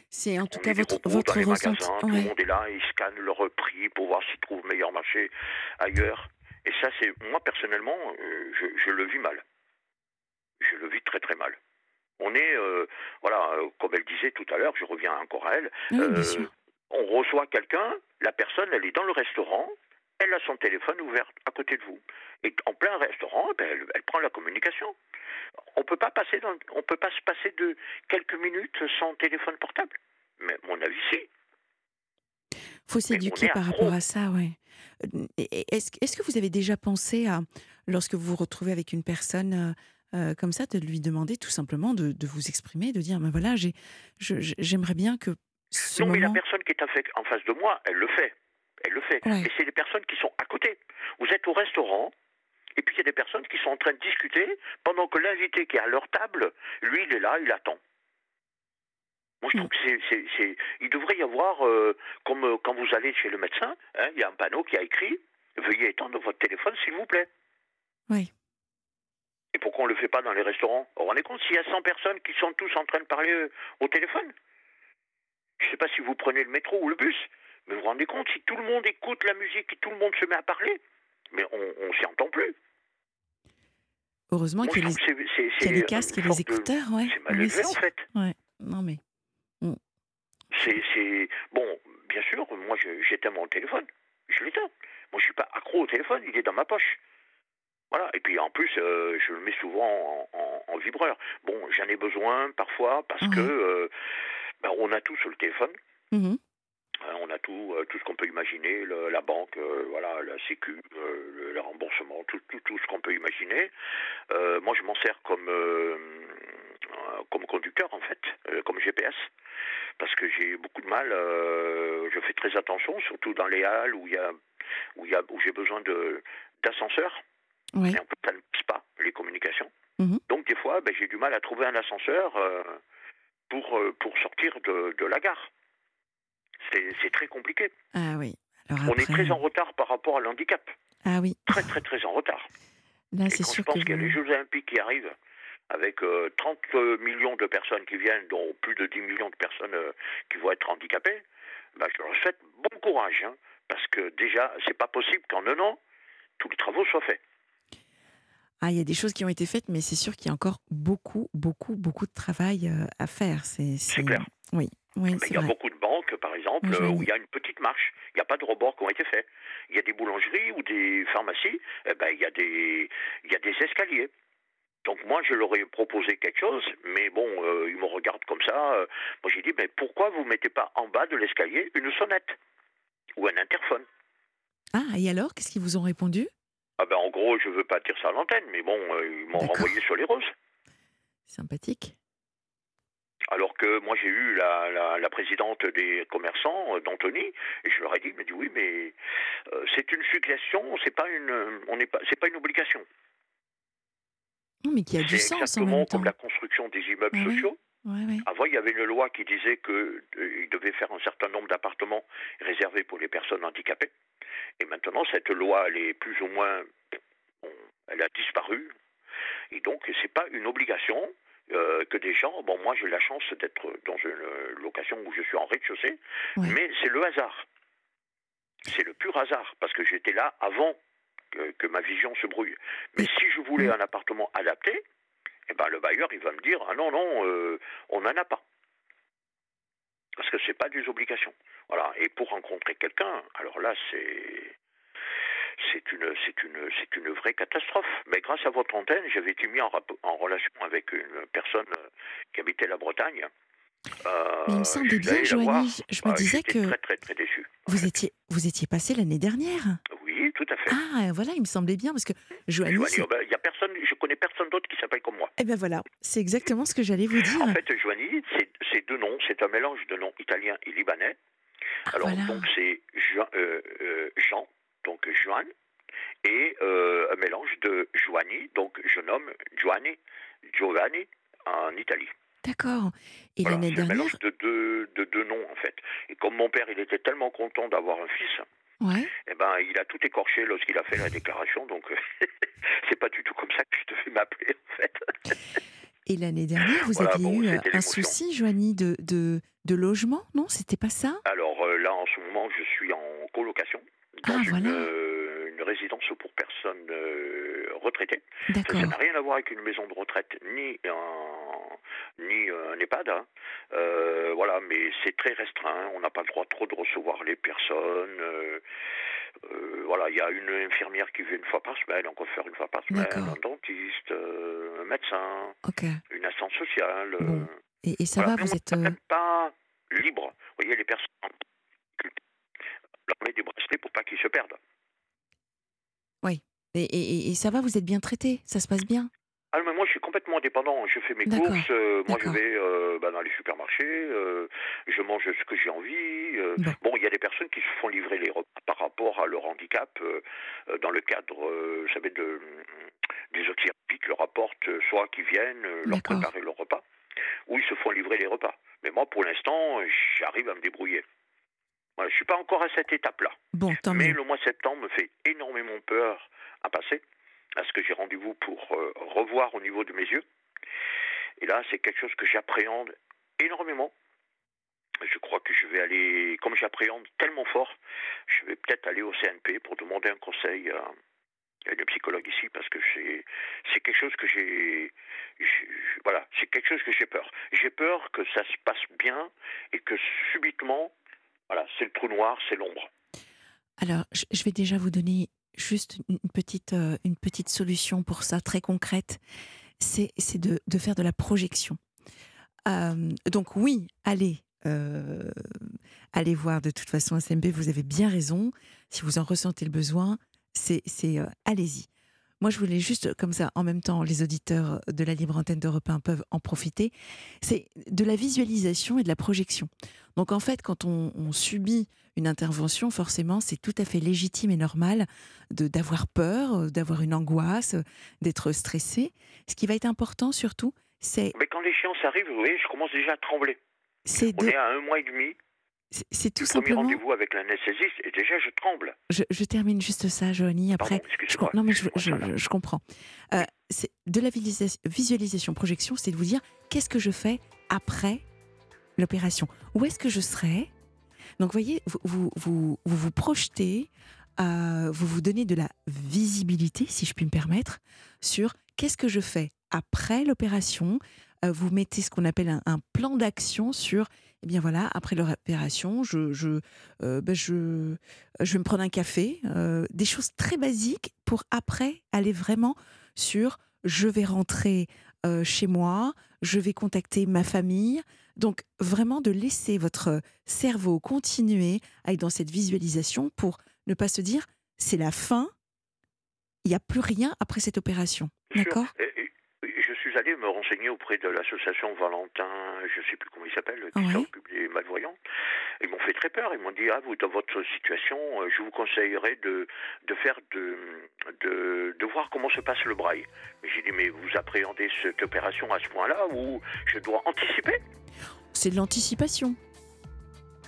C'est en tout on cas votre, votre dans les ressenti. magasins, tout le monde est là, ils scannent leur prix pour voir s'ils trouvent meilleur marché ailleurs. Et ça, c'est moi personnellement, euh, je, je le vis mal. Je le vis très très mal. On est, euh, voilà, comme elle disait tout à l'heure, je reviens encore à elle. Oui, on reçoit quelqu'un, la personne, elle est dans le restaurant, elle a son téléphone ouvert à côté de vous. Et en plein restaurant, ben, elle, elle prend la communication. On peut pas passer dans, on peut pas se passer de quelques minutes sans téléphone portable. Mais mon avis, si. faut on s'éduquer est par rapport à ça, ouais. Euh, Est-ce est-ce que vous avez déjà pensé à, lorsque vous vous retrouvez avec une personne euh, euh, comme ça, de lui demander tout simplement de, de vous exprimer, de dire, ben voilà, j'aimerais bien que ce non, mais la moment... personne qui est en face de moi, elle le fait. Elle le fait. Ouais. Mais c'est les personnes qui sont à côté. Vous êtes au restaurant, et puis il y a des personnes qui sont en train de discuter pendant que l'invité qui est à leur table, lui, il est là, il attend. Moi, je Mm. trouve que c'est, c'est- c'est- il devrait y avoir, euh, comme euh, quand vous allez chez le médecin, hein, il y a un panneau qui a écrit Veuillez étendre votre téléphone, s'il vous plaît. Oui. Et pourquoi on ne le fait pas dans les restaurants? Vous vous rendez compte s'il y a 100 personnes qui sont tous en train de parler euh, au téléphone? Je ne sais pas si vous prenez le métro ou le bus, mais vous vous rendez compte si tout le monde écoute la musique et tout le monde se met à parler, mais on ne s'y entend plus. Heureusement qu'il y, a les- y a casques et les sorte de- écouteurs, ouais. C'est mal élevé en fait. Ouais. Non mais... C'est, c'est bon, bien sûr. Moi, j'éteins mon téléphone. Je l'éteins. Moi, je suis pas accro au téléphone. Il est dans ma poche. Voilà. Et puis en plus, euh, je le mets souvent en, en- en vibreur. Bon, j'en ai besoin parfois parce Ouais. que euh, ben, on a tout sur le téléphone. Mhm. Euh, On a tout, euh, tout ce qu'on peut imaginer, le- la banque, euh, voilà, la sécu, euh, le, le remboursement, tout, tout, tout ce qu'on peut imaginer. Euh, moi, je m'en sers comme comme conducteur en fait, comme GPS, parce que j'ai beaucoup de mal. je fais très attention, surtout dans les halles où il y a où il y a où j'ai besoin de d'ascenseur. Ouais. Et en fait, ça ne passe pas les communications. Mhm. Donc des fois, ben, j'ai du mal à trouver un ascenseur pour pour sortir de, de la gare. C'est très compliqué. Ah oui. Alors On est très en retard par rapport à l'handicap. Ah oui. Très, très, très en retard. Là, c'est quand je sûr pense qu'il y a les Jeux Olympiques qui arrivent, avec euh, 30 millions de personnes qui viennent, dont plus de 10 millions de personnes euh, qui vont être handicapées, bah, je leur souhaite bon courage. hein, parce que déjà, c'est pas possible qu'en un an, tous les travaux soient faits. Ah, il y a des choses qui ont été faites, mais c'est sûr qu'il y a encore beaucoup, beaucoup, beaucoup de travail euh, à faire. C'est clair. Oui, oui, Mais c'est il y a vrai. beaucoup par exemple, vois. où il y a une petite marche. Il n'y a pas de rebords qui ont été faits. Il y a des boulangeries ou des pharmacies, eh ben, il, y a des, il y a des escaliers. Donc moi, je leur ai proposé quelque chose, mais bon, euh, ils me regardent comme ça. euh, moi, j'ai dit, mais pourquoi vous ne mettez pas en bas de l'escalier une sonnette ou un interphone? Ah, et alors, qu'est-ce qu'ils vous ont répondu? Ah ben, En gros, je ne veux pas dire ça à l'antenne, mais bon, euh, ils m'ont renvoyé sur les roses. Sympathique. Alors que moi j'ai eu la, la, la présidente des commerçants, euh, d'Antony, et je leur ai dit, mais dit oui, mais euh, c'est une suggestion, c'est pas une, on n'est pas, c'est pas une obligation. Non, mais qui a du sens en même temps. comme la construction des immeubles sociaux. Ouais, ouais. Avant, il y avait une loi qui disait que euh, devait faire un certain nombre d'appartements réservés pour les personnes handicapées. Et maintenant, cette loi, elle est plus ou moins, bon, elle a disparu. Et donc, c'est pas une obligation euh, que des gens. Bon, moi, j'ai la chance d'être dans une location où je suis en rez-de-chaussée, Ouais. mais c'est le hasard. C'est le pur hasard parce que j'étais là avant que, que ma vision se brouille. Mais si je voulais Mm. un appartement adapté, eh ben, le bailleur, il va me dire, ah non, non, euh, on n'en a pas. Parce que c'est pas des obligations. Voilà. Et pour rencontrer quelqu'un, alors là, c'est c'est une c'est une c'est une vraie catastrophe. Mais grâce à votre antenne, j'avais été mis en, relation avec une personne euh, qui habitait la Bretagne. Euh, Mais il me semblait bien. Joanie, je, me Ah, disais que très très très déçu. vous étiez, vous étiez passé l'année dernière. Oui, tout à fait. Ah, voilà, il me semblait bien, parce que Joanie, Joanie, oh ben, il y a personne, je connais personne d'autre qui s'appelle comme moi. eh ben voilà, c'est exactement ce que j'allais vous dire. En fait, Joanie, c'est c'est deux noms, c'est un mélange de noms italiens et libanais. Ah, Alors, voilà. donc, c'est Jean, euh, euh, Jean, donc Joan, et euh, un mélange de Joanie, donc je nomme Giovanni, Giovanni en Italie. D'accord. Et Voilà, l'année c'est un dernière, mélange de deux, de deux noms, en fait. Et comme mon père, il était tellement content d'avoir un fils, ouais. eh ben, il a tout écorché lorsqu'il a fait la déclaration, donc c'est pas du tout comme ça que je devais m'appeler, en fait. Et l'année dernière, vous Voilà, aviez bon, eu un souci, Joanie, de, de, de logement, non? C'était pas ça? Alors euh, là, en ce moment, je suis en colocation dans Ah, une, voilà. euh, une résidence pour personnes euh, retraitées. Ça n'a rien à voir avec une maison de retraite ni un, ni un EHPAD. hein. Euh, voilà, mais c'est très restreint. On n'a pas le droit trop de recevoir les personnes. euh, voilà, il y a une infirmière qui vient une fois par semaine, un coiffeur une fois par semaine, un dentiste, un médecin, une assistante sociale. Bon, Et, et ça voilà, va, vous on êtes... euh, même pas libre. Vous voyez, les personnes on leur met des bracelets pour pas qu'ils se perdent. Et, et- et ça va, vous êtes bien traité Ça se passe bien? Ah, mais moi, je suis complètement indépendant. Je fais mes courses. euh, moi, je vais euh, bah, dans les supermarchés. euh, je mange ce que j'ai envie. Bon. Bon, il y a des personnes qui se font livrer les repas par rapport à leur handicap dans le cadre, vous savez, de, des auxiliaires qui leur apportent, soit qui viennent leur préparer leur repas, ou ils se font livrer les repas. Mais moi, pour l'instant, j'arrive à me débrouiller. Voilà, je suis pas encore à cette étape-là. Bon, tant Mais le mois de septembre me fait énormément peur à passer, parce que j'ai rendez-vous pour euh, revoir au niveau de mes yeux. Et là, c'est quelque chose que j'appréhende énormément. Je crois que je vais aller, comme j'appréhende tellement fort, je vais peut-être aller au CNP pour demander un conseil à, à une psychologue ici, parce que c'est quelque chose que j'ai- voilà, c'est quelque chose que j'ai peur. J'ai peur que ça se passe bien et que subitement, voilà, c'est le trou noir, c'est l'ombre. Alors, je vais déjà vous donner juste une petite, euh, une petite solution pour ça, très concrète. C'est de, de faire de la projection. Euh, donc oui, allez, euh, allez voir de toute façon SMB, vous avez bien raison. Si vous en ressentez le besoin, c'est allez-y. Moi, je voulais juste, comme ça, en même temps, les auditeurs de la libre antenne d'Europe 1 peuvent en profiter. C'est de la visualisation et de la projection. Donc, en fait, quand on, on subit une intervention, forcément, c'est tout à fait légitime et normal d'avoir peur, euh, d'avoir une angoisse, euh, d'être stressé. Ce qui va être important, surtout, c'est Mais quand l'échéance arrive, vous voyez, je commence déjà à trembler. c'est On est à un mois et demi C'est- tout premier simplement. rendez-vous avec l'anesthésiste, et déjà, je tremble. Je, je termine juste ça, Joanie. Après, Pardon, je, non mais je, comprends. Euh, c'est de la visualisa- visualisation, projection, c'est de vous dire qu'est-ce que je fais après l'opération? Où est-ce que je serai? Donc, voyez, vous vous, vous, vous, vous projetez, euh, vous vous donnez de la visibilité, si je puis me permettre, sur qu'est-ce que je fais après l'opération. Euh, vous mettez ce qu'on appelle un, un plan d'action sur, eh bien voilà, après l'opération, je, je, euh, ben je, je vais me prendre un café, euh, des choses très basiques pour après aller vraiment sur je vais rentrer euh, chez moi, je vais contacter ma famille. Donc vraiment de laisser votre cerveau continuer à être dans cette visualisation pour ne pas se dire c'est la fin, il n'y a plus rien après cette opération. D'accord Et- et- Je suis allé me renseigner auprès de l'association Valentin, je ne sais plus comment il s'appelle, qui s'occupe des malvoyants. Ils m'ont fait très peur. Ils m'ont dit Ah, vous, dans votre situation, euh, je vous conseillerais de, de faire de, de, de voir comment se passe le braille. Mais j'ai dit Mais vous appréhendez cette opération à ce point-là où je dois anticiper? C'est de l'anticipation.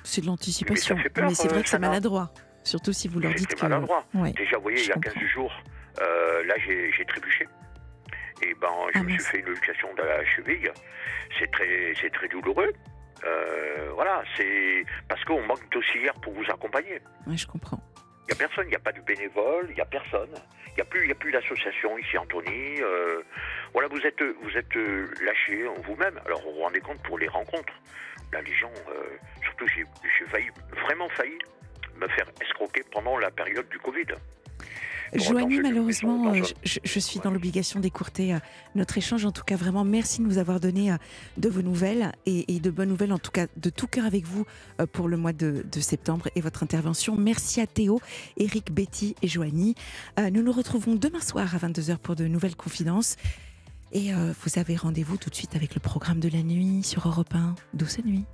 C'est de l'anticipation. peur, Mais c'est euh, vrai que c'est Sana. maladroit. Surtout si vous leur C'est dites que. maladroit. Ouais. Déjà, vous voyez, Je il y a comprends. 15 jours, euh, là, j'ai trébuché. Et ben, je Ah, me suis fait une luxation de la cheville. C'est très, c'est très douloureux. Euh, voilà, c'est parce qu'on manque d'auxiliaires pour vous accompagner. Ouais, je comprends. Il n'y a personne, il n'y a pas de bénévole, il n'y a personne. Il n'y a plus, il y a plus d'association ici, Anthony. Euh, voilà, vous êtes, vous êtes euh, lâché en vous-même. Alors, vous vous rendez compte pour les rencontres. Là, les gens, euh, surtout, j'ai j'ai failli, vraiment failli me faire escroquer pendant la période du Covid. Joanie, malheureusement, euh, je, je- je suis dans l'obligation d'écourter euh, notre échange. En tout cas, vraiment, merci de nous avoir donné euh, de vos nouvelles et, et de bonnes nouvelles, en tout cas, de tout cœur avec vous pour le mois de, de septembre et votre intervention. Merci à Théo, Eric, Betty et Joanie. Nous nous retrouvons demain soir à 22h pour de nouvelles confidences. Et vous avez rendez-vous tout de suite avec le programme de la nuit sur Europe 1. Douce nuit.